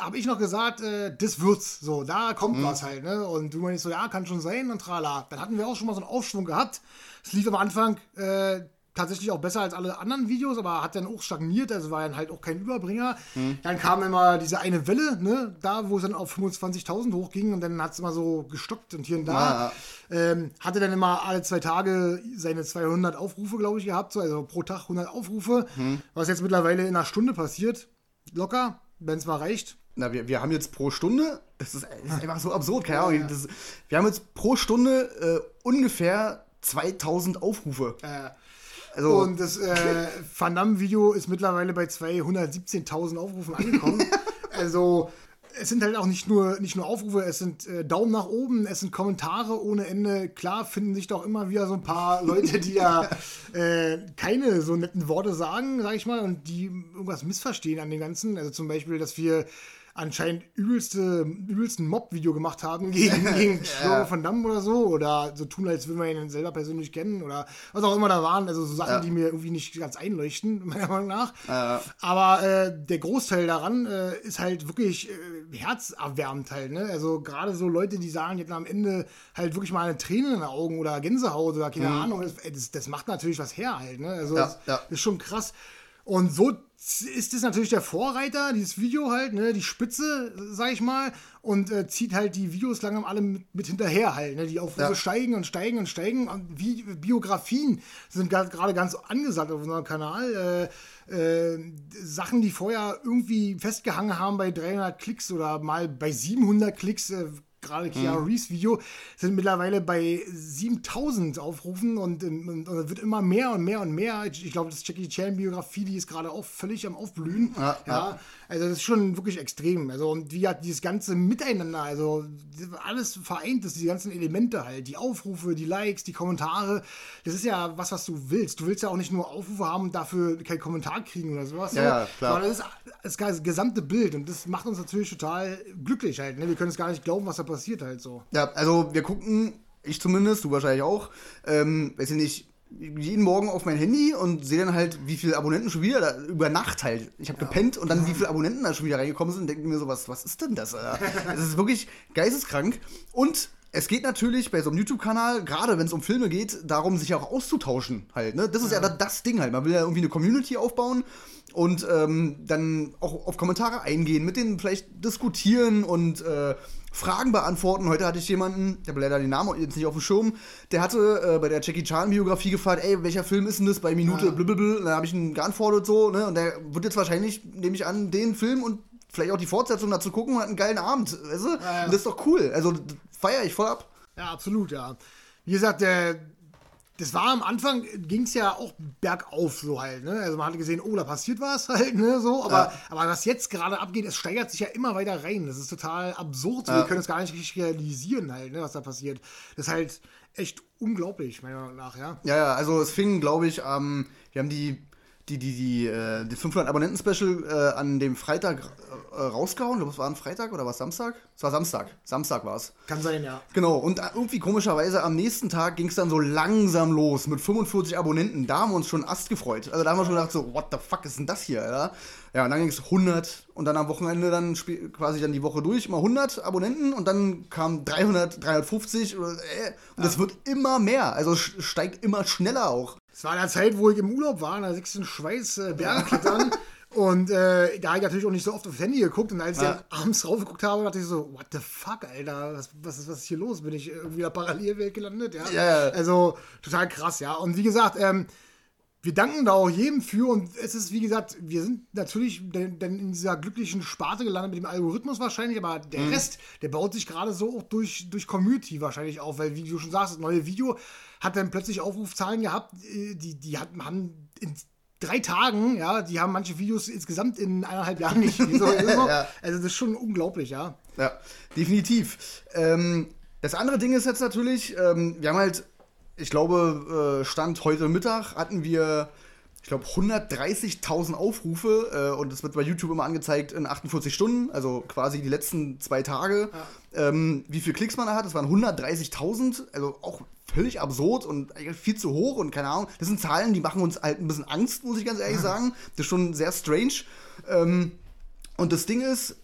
habe ich noch gesagt, äh, das wird's. So, da kommt Mhm. was halt, ne? Und du meinst so, ja, kann schon sein und trala. Dann hatten wir auch schon mal so einen Aufschwung gehabt. Es lief am Anfang äh, tatsächlich auch besser als alle anderen Videos, aber hat dann auch stagniert, also war dann halt auch kein Überbringer. Mhm. Dann kam immer diese eine Welle, ne, da wo es dann auf 25.000 hochging und dann hat es immer so gestockt und hier und da. Ah, Ähm, hatte dann immer alle zwei Tage seine 200 Aufrufe, glaube ich, gehabt, so, also pro Tag 100 Aufrufe, Mhm. was jetzt mittlerweile in einer Stunde passiert. Locker, wenn es mal reicht. Na, wir, wir haben jetzt pro Stunde, das ist, das ist einfach so absurd, keine Ahnung. Das, wir haben jetzt pro Stunde äh, ungefähr 2000 Aufrufe. Äh, Also, Und das äh, Van Damme-Video ist mittlerweile bei 217.000 Aufrufen angekommen. <laughs> also es sind halt auch nicht nur, nicht nur Aufrufe, es sind äh, Daumen nach oben, es sind Kommentare ohne Ende. Klar finden sich doch immer wieder so ein paar Leute, die ja <laughs> äh, keine so netten Worte sagen, sag ich mal, und die irgendwas missverstehen an dem Ganzen. Also zum Beispiel, dass wir anscheinend übelste, übelsten Mob-Video gemacht haben gegen, <laughs> gegen Schloro van Damme oder so. Oder so tun, als würden wir ihn selber persönlich kennen oder was auch immer da waren. Also so Sachen, die mir irgendwie nicht ganz einleuchten, <laughs> meiner Meinung nach. Aber äh, der Großteil daran äh, ist halt wirklich äh, herzerwärmend halt. Ne? Also gerade so Leute, die sagen, die hatten am Ende halt wirklich mal eine Träne in den Augen oder Gänsehaut oder keine Ahnung. Das, das, das macht natürlich was her halt. Ne? Also Ja, das, ja. ist schon krass. Und so ist es natürlich der Vorreiter, dieses Video halt, ne, die Spitze, sag ich mal, und äh, zieht halt die Videos langsam alle mit, mit hinterher halt, ne, die Aufrufe ja. steigen und steigen und steigen. Und wie, Biografien sind gerade ganz angesagt auf unserem Kanal. Äh, äh, Sachen, die vorher irgendwie festgehangen haben bei 300 Klicks oder mal bei 700 Klicks, äh, gerade Keanu mhm. Reeves Video, sind mittlerweile bei 7000 Aufrufen und, und, und wird immer mehr und mehr und mehr. Ich, ich glaube, das Jackie Chan Biografie, die ist gerade auch völlig am Aufblühen. Ja, ja. ja, Also das ist schon wirklich extrem. Also und wie hat dieses ganze Miteinander, also alles vereint ist, die ganzen Elemente halt, die Aufrufe, die Likes, die Kommentare. Das ist ja was, was du willst. Du willst ja auch nicht nur Aufrufe haben und dafür keinen Kommentar kriegen oder sowas. Ja, ja klar. Sondern das ist das gesamte Bild und das macht uns natürlich total glücklich halt. Ne? Wir können es gar nicht glauben, was da passiert halt so. Ja, also wir gucken, ich zumindest, du wahrscheinlich auch, ähm, weiß ich nicht, jeden Morgen auf mein Handy und sehe dann halt, wie viele Abonnenten schon wieder da, über Nacht halt. Ich habe ja. gepennt und dann wie viele Abonnenten da schon wieder reingekommen sind und denke mir so, was, was ist denn das? <laughs> das ist wirklich geisteskrank. Und es geht natürlich bei so einem YouTube-Kanal, gerade wenn es um Filme geht, darum, sich auch auszutauschen halt. Ne? Das ist ja. ja das Ding halt. Man will ja irgendwie eine Community aufbauen und ähm, dann auch auf Kommentare eingehen, mit denen vielleicht diskutieren und äh, Fragen beantworten. Heute hatte ich jemanden, ich habe leider den Namen jetzt nicht auf dem Schirm, der hatte äh, bei der Jackie Chan Biografie gefragt, ey, welcher Film ist denn das bei Minute ja. blablabla. Dann habe ich ihn geantwortet so, ne? Und der wird jetzt wahrscheinlich, nehme ich an, den Film und vielleicht auch die Fortsetzung dazu gucken und hat einen geilen Abend. Weißt du? Ja, ja. Und das ist doch cool. Also feiere ich voll ab. Ja, absolut, ja. Wie gesagt, der das war am Anfang, ging es ja auch bergauf so halt, ne? Also man hatte gesehen, oh, da passiert was halt, ne? So, aber, ja. aber was jetzt gerade abgeht, es steigert sich ja immer weiter rein. Das ist total absurd. Ja. Wir können es gar nicht richtig realisieren halt, ne, was da passiert. Das ist halt echt unglaublich, meiner Meinung nach, ja. Ja, ja, also es fing, glaube ich, ähm, wir haben die die, die, die, äh, die 500 Abonnenten-Special äh, an dem Freitag äh, rausgehauen. Ich glaube, es war ein Freitag oder war es Samstag? Es war Samstag. Samstag war es. Kann sein, ja. Genau. Und irgendwie komischerweise am nächsten Tag ging es dann so langsam los mit 45 Abonnenten. Da haben wir uns schon Ast gefreut. Also da haben wir schon gedacht, so, what the fuck ist denn das hier? Ja, ja und dann ging es 100 und dann am Wochenende dann quasi dann die Woche durch, mal 100 Abonnenten und dann kam 300, 350 und, äh, und das wird immer mehr. Also steigt immer schneller auch. Es war in der Zeit, wo ich im Urlaub war, in der sächsischen Schweiz, äh, Bergklettern. <laughs> und äh, da habe ich natürlich auch nicht so oft aufs Handy geguckt. Und als ich abends raufgeguckt habe, dachte ich so, what the fuck, Alter, was, was, ist, was ist hier los? Bin ich irgendwie in der Parallelwelt gelandet? Ja? ja. Also total krass, ja. Und wie gesagt, ähm, wir danken da auch jedem für und es ist, wie gesagt, wir sind natürlich dann in dieser glücklichen Sparte gelandet mit dem Algorithmus wahrscheinlich, aber der mhm. Rest, der baut sich gerade so auch durch, durch Community wahrscheinlich auf, weil, wie du schon sagst, das neue Video hat dann plötzlich Aufrufzahlen gehabt, äh, die, die hat, haben in drei Tagen, ja, die haben manche Videos insgesamt in eineinhalb Jahren nicht. <laughs> So, so. ja. Also das ist schon unglaublich, ja. Ja, definitiv. Ähm, das andere Ding ist jetzt natürlich, ähm, wir haben halt ich glaube, äh, Stand heute Mittag hatten wir, ich glaube, 130.000 Aufrufe äh, und das wird bei YouTube immer angezeigt in 48 Stunden, also quasi die letzten zwei Tage. Ja. Ähm, wie viele Klicks man da hat, das waren 130.000, also auch völlig absurd und viel zu hoch und keine Ahnung. Das sind Zahlen, die machen uns halt ein bisschen Angst, muss ich ganz ehrlich sagen. Das ist schon sehr strange. Ähm, und das Ding ist,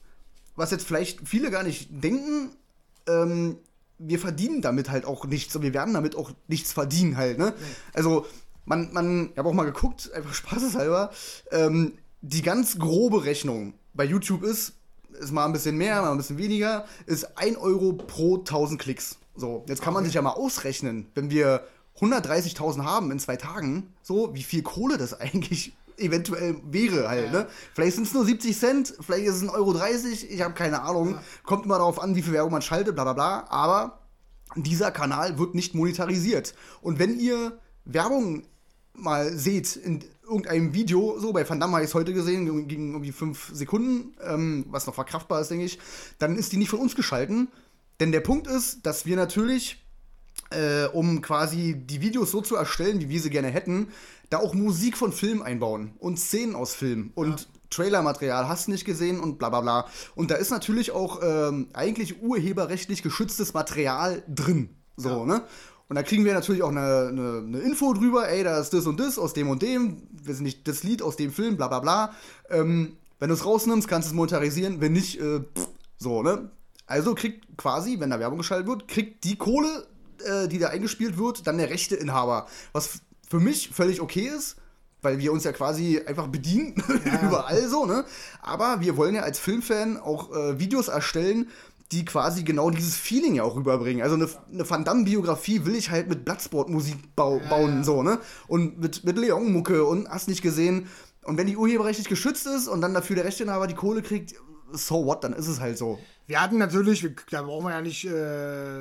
was jetzt vielleicht viele gar nicht denken, ähm, wir verdienen damit halt auch nichts und wir werden damit auch nichts verdienen halt, ne? Also, man, man, ich habe auch mal geguckt, einfach <laughs> spaßeshalber, ähm, die ganz grobe Rechnung bei YouTube ist, ist mal ein bisschen mehr, mal ein bisschen weniger, ist 1 Euro pro 1000 Klicks. So, jetzt kann okay. man sich ja mal ausrechnen, wenn wir 130.000 haben in zwei Tagen, so, wie viel Kohle das <laughs> eigentlich eventuell wäre halt, ja. ne? Vielleicht sind es nur 70 Cent, vielleicht ist es 1,30 Euro, ich habe keine Ahnung. Ja. Kommt immer darauf an, wie viel Werbung man schaltet, bla bla bla. Aber dieser Kanal wird nicht monetarisiert. Und wenn ihr Werbung mal seht in irgendeinem Video, so bei Van Damme habe ich es heute gesehen, ging irgendwie 5 Sekunden, ähm, was noch verkraftbar ist, denke ich, dann ist die nicht von uns geschalten. Denn der Punkt ist, dass wir natürlich äh, um quasi die Videos so zu erstellen, wie wir sie gerne hätten, da auch Musik von Filmen einbauen und Szenen aus Filmen und ja. Trailermaterial hast du nicht gesehen und bla bla bla. Und da ist natürlich auch ähm, eigentlich urheberrechtlich geschütztes Material drin. So, ja. ne? Und da kriegen wir natürlich auch eine, eine, eine, Info drüber, ey, da ist das und das aus dem und dem, wir sind nicht das Lied aus dem Film, bla bla bla. Ähm, wenn du es rausnimmst, kannst du es monetarisieren, wenn nicht, äh, pff, so, ne? Also kriegt quasi, wenn da Werbung geschaltet wird, kriegt die Kohle, äh, die da eingespielt wird, dann der rechte Inhaber. Was für mich völlig okay ist, weil wir uns ja quasi einfach bedienen <laughs> überall so, ne? Aber wir wollen ja als Filmfan auch äh, Videos erstellen, die quasi genau dieses Feeling ja auch rüberbringen. Also eine, eine Van Damme-Biografie will ich halt mit Bloodsport-Musik bau, bauen, so, ne? Und mit, mit Leon-Mucke und hast nicht gesehen. Und wenn die urheberrechtlich geschützt ist und dann dafür der Rechteinhaber die Kohle kriegt, so what, dann ist es halt so. Wir hatten natürlich, da brauchen wir ja nicht äh,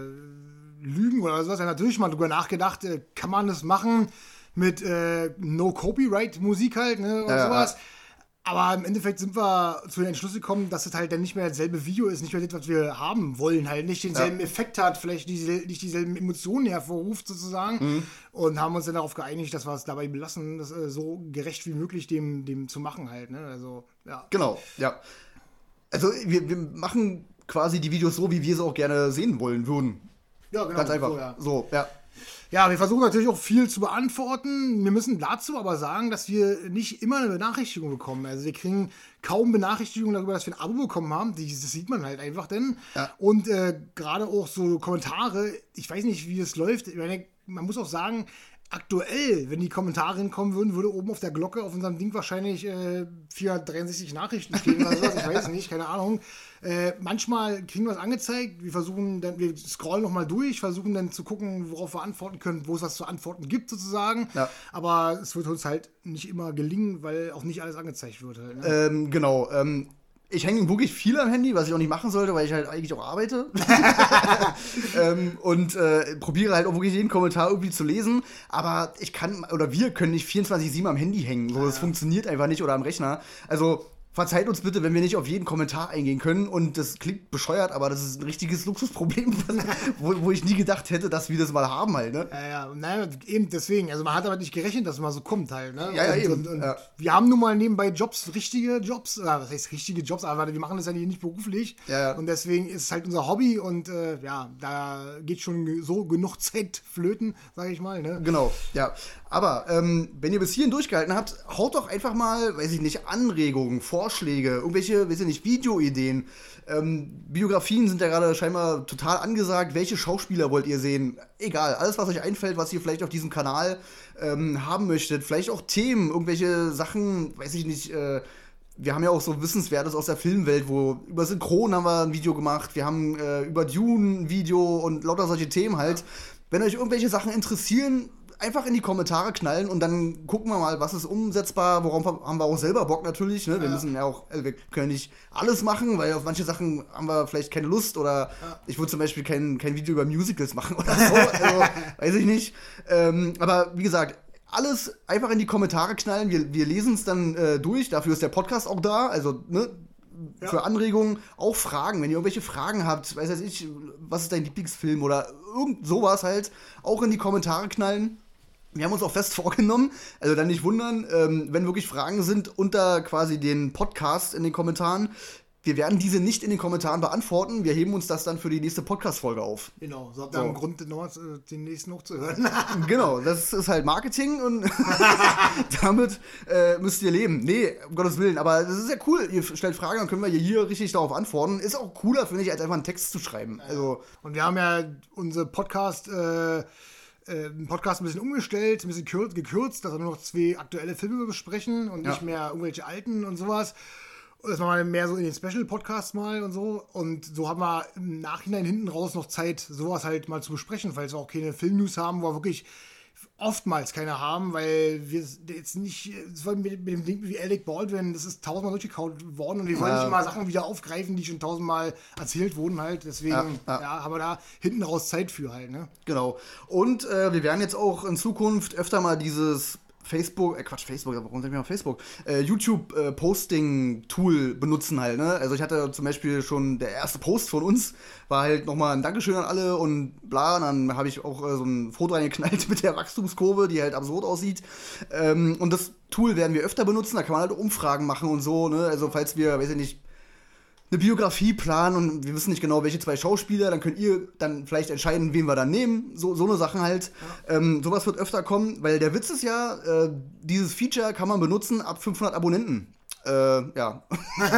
lügen oder sowas, ja natürlich mal drüber nachgedacht, äh, kann man das machen mit äh, No-Copyright-Musik halt, ne, und Ja, sowas. Aber im Endeffekt sind wir zu dem Entschluss gekommen, dass es halt dann nicht mehr dasselbe Video ist, nicht mehr das, was wir haben wollen, halt nicht denselben Effekt hat, vielleicht diese, nicht dieselben Emotionen hervorruft sozusagen. Mhm. Und haben uns dann darauf geeinigt, dass wir es dabei belassen, das äh, so gerecht wie möglich dem, dem zu machen halt. Ne? Also, ja. Genau, ja. Also wir, wir machen quasi die Videos so, wie wir sie auch gerne sehen wollen würden. Ja, genau. Ganz einfach. So, ja. So, ja. Ja, wir versuchen natürlich auch viel zu beantworten. Wir müssen dazu aber sagen, dass wir nicht immer eine Benachrichtigung bekommen. Also wir kriegen kaum Benachrichtigungen darüber, dass wir ein Abo bekommen haben. Das sieht man halt einfach denn. Ja. Und äh, gerade auch so Kommentare, ich weiß nicht, wie es läuft. Ich meine, man muss auch sagen, aktuell, wenn die Kommentare hinkommen würden, würde oben auf der Glocke auf unserem Ding wahrscheinlich äh, 463 Nachrichten stehen oder sowas. Ich weiß nicht, keine Ahnung. Äh, manchmal kriegen wir es angezeigt. Wir versuchen dann, wir scrollen nochmal durch, versuchen dann zu gucken, worauf wir antworten können, wo es was zu antworten gibt sozusagen. Ja. Aber es wird uns halt nicht immer gelingen, weil auch nicht alles angezeigt wird. Halt, ne? Ähm, genau. Ähm, ich hänge wirklich viel am Handy, was ich auch nicht machen sollte, weil ich halt eigentlich auch arbeite. <laughs> <laughs> ähm, und äh, probiere halt auch wirklich jeden Kommentar irgendwie zu lesen. Aber ich kann, oder wir können nicht 24-7 am Handy hängen. So, das funktioniert einfach nicht oder am Rechner. Also. Verzeiht uns bitte, wenn wir nicht auf jeden Kommentar eingehen können. Und das klingt bescheuert, aber das ist ein richtiges Luxusproblem, <laughs> wo, wo ich nie gedacht hätte, dass wir das mal haben halt. Ne? Ja, ja, naja, eben deswegen. Also man hat aber nicht gerechnet, dass es mal so kommt halt. Ne? Ja, ja, und, eben, Und, und ja. Wir haben nun mal nebenbei Jobs, richtige Jobs. Oder was heißt richtige Jobs? Aber wir machen das ja nicht beruflich. Ja, ja. Und deswegen ist es halt unser Hobby. Und äh, ja, da geht schon so genug Zeit flöten, sage ich mal. Ne? Genau, ja. Aber ähm, wenn ihr bis hierhin durchgehalten habt, haut doch einfach mal, weiß ich nicht, Anregungen, Vorschläge, irgendwelche, weiß ich nicht, Videoideen. Ähm, Biografien sind ja gerade scheinbar total angesagt. Welche Schauspieler wollt ihr sehen? Egal, alles, was euch einfällt, was ihr vielleicht auf diesem Kanal ähm, haben möchtet. Vielleicht auch Themen, irgendwelche Sachen, weiß ich nicht, äh, wir haben ja auch so Wissenswertes aus der Filmwelt, wo über Synchron haben wir ein Video gemacht, wir haben äh, über Dune ein Video und lauter solche Themen halt. Wenn euch irgendwelche Sachen interessieren, einfach in die Kommentare knallen und dann gucken wir mal, was ist umsetzbar, worauf haben wir auch selber Bock natürlich. Ne? Wir müssen ja auch, also wir können nicht alles machen, weil auf manche Sachen haben wir vielleicht keine Lust oder ich würde zum Beispiel kein, kein Video über Musicals machen oder so. also, <laughs> weiß ich nicht. Ähm, aber wie gesagt, alles einfach in die Kommentare knallen. Wir, wir lesen es dann äh, durch. Dafür ist der Podcast auch da. Also, ne? Für Anregungen, auch Fragen. Wenn ihr irgendwelche Fragen habt, weiß weiß ich, was ist dein Lieblingsfilm oder irgend sowas halt, auch in die Kommentare knallen. Wir haben uns auch fest <laughs> vorgenommen, also dann nicht wundern, ähm, wenn wirklich Fragen sind unter quasi den Podcast in den Kommentaren. Wir werden diese nicht in den Kommentaren beantworten. Wir heben uns das dann für die nächste Podcast-Folge auf. Genau, so habt ihr So. einen Grund, noch, äh, den nächsten noch zu hören. <laughs> Genau, das ist halt Marketing und <laughs> damit äh, müsst ihr leben. Nee, um Gottes Willen, aber das ist ja cool. Ihr stellt Fragen, dann können wir hier richtig darauf antworten. Ist auch cooler, finde ich, als einfach einen Text zu schreiben. Also, Und wir haben ja unsere Podcast, äh, äh, Podcast ein bisschen umgestellt, ein bisschen kür- gekürzt, dass wir nur noch zwei aktuelle Filme besprechen und Ja. nicht mehr irgendwelche alten und sowas. Und das machen wir mehr so in den Special-Podcasts mal und so. Und so haben wir im Nachhinein hinten raus noch Zeit, sowas halt mal zu besprechen, weil wir auch keine Filmnews haben, wo wir wirklich oftmals keine haben, weil wir jetzt nicht, mit, mit dem Ding wie Alec Baldwin, das ist tausendmal durchgekaut worden und wir wollen Ja. nicht immer Sachen wieder aufgreifen, die schon tausendmal erzählt wurden halt. Deswegen Ja, ja, ja. haben wir da hinten raus Zeit für halt, ne? genau. Und äh, wir werden jetzt auch in Zukunft öfter mal dieses Facebook, äh Quatsch, Facebook, warum sag ich mal Facebook, äh, YouTube-Posting-Tool benutzen halt, ne? Also ich hatte zum Beispiel schon, der erste Post von uns war halt nochmal ein Dankeschön an alle und bla, und dann habe ich auch äh, so ein Foto reingeknallt <laughs> mit der Wachstumskurve, die halt absurd aussieht. Ähm, und das Tool werden wir öfter benutzen, da kann man halt Umfragen machen und so, ne? Also falls wir, weiß ich nicht, eine Biografie planen und wir wissen nicht genau, welche zwei Schauspieler, dann könnt ihr dann vielleicht entscheiden, wen wir dann nehmen. So, so eine Sachen halt. Ähm, sowas wird öfter kommen, weil der Witz ist ja, äh, dieses Feature kann man benutzen ab 500 Abonnenten. Äh, ja.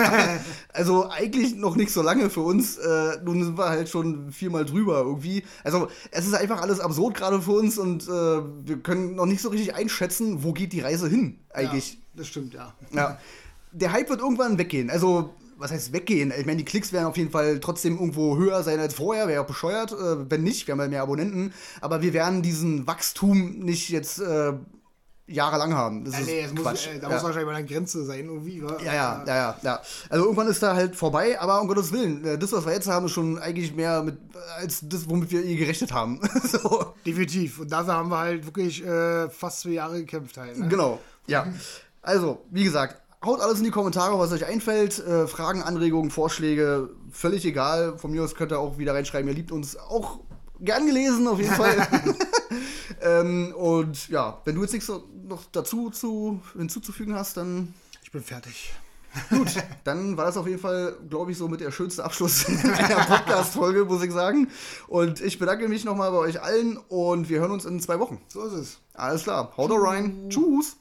<laughs> also eigentlich noch nicht so lange für uns. Äh, nun sind wir halt schon viermal drüber irgendwie. Also es ist einfach alles absurd gerade für uns und äh, wir können noch nicht so richtig einschätzen, wo geht die Reise hin eigentlich. Ja, das stimmt, ja. Ja. Der Hype wird irgendwann weggehen. Also was heißt weggehen? Ich meine, die Klicks werden auf jeden Fall trotzdem irgendwo höher sein als vorher, wäre ja bescheuert, äh, wenn nicht, wir haben ja mehr Abonnenten, aber wir werden diesen Wachstum nicht jetzt äh, jahrelang haben. Das Ja, ist nee, muss, Quatsch. äh, da ja. muss wahrscheinlich mal eine Grenze sein, irgendwie. wa? Ja, ja, ja, ja, ja. Also irgendwann ist da halt vorbei, aber um Gottes Willen, äh, das, was wir jetzt haben, ist schon eigentlich mehr mit, als das, womit wir eh gerechnet haben. <laughs> so, Definitiv. Und dafür haben wir halt wirklich äh, fast zwei Jahre gekämpft halt. Ne? genau, ja. Also, wie gesagt, haut alles in die Kommentare, was euch einfällt. Äh, Fragen, Anregungen, Vorschläge, völlig egal. Von mir aus könnt ihr auch wieder reinschreiben, ihr liebt uns auch gern gelesen, auf jeden Fall. <laughs> ähm, und ja, wenn du jetzt nichts noch dazu zu, hinzuzufügen hast, dann Ich bin fertig. Gut, dann war das auf jeden Fall, glaube ich, so mit der schönste Abschluss <laughs> einer Podcast-Folge, muss ich sagen. Und ich bedanke mich nochmal bei euch allen und wir hören uns in zwei Wochen. So ist es. Alles klar, haut rein. Tschüss.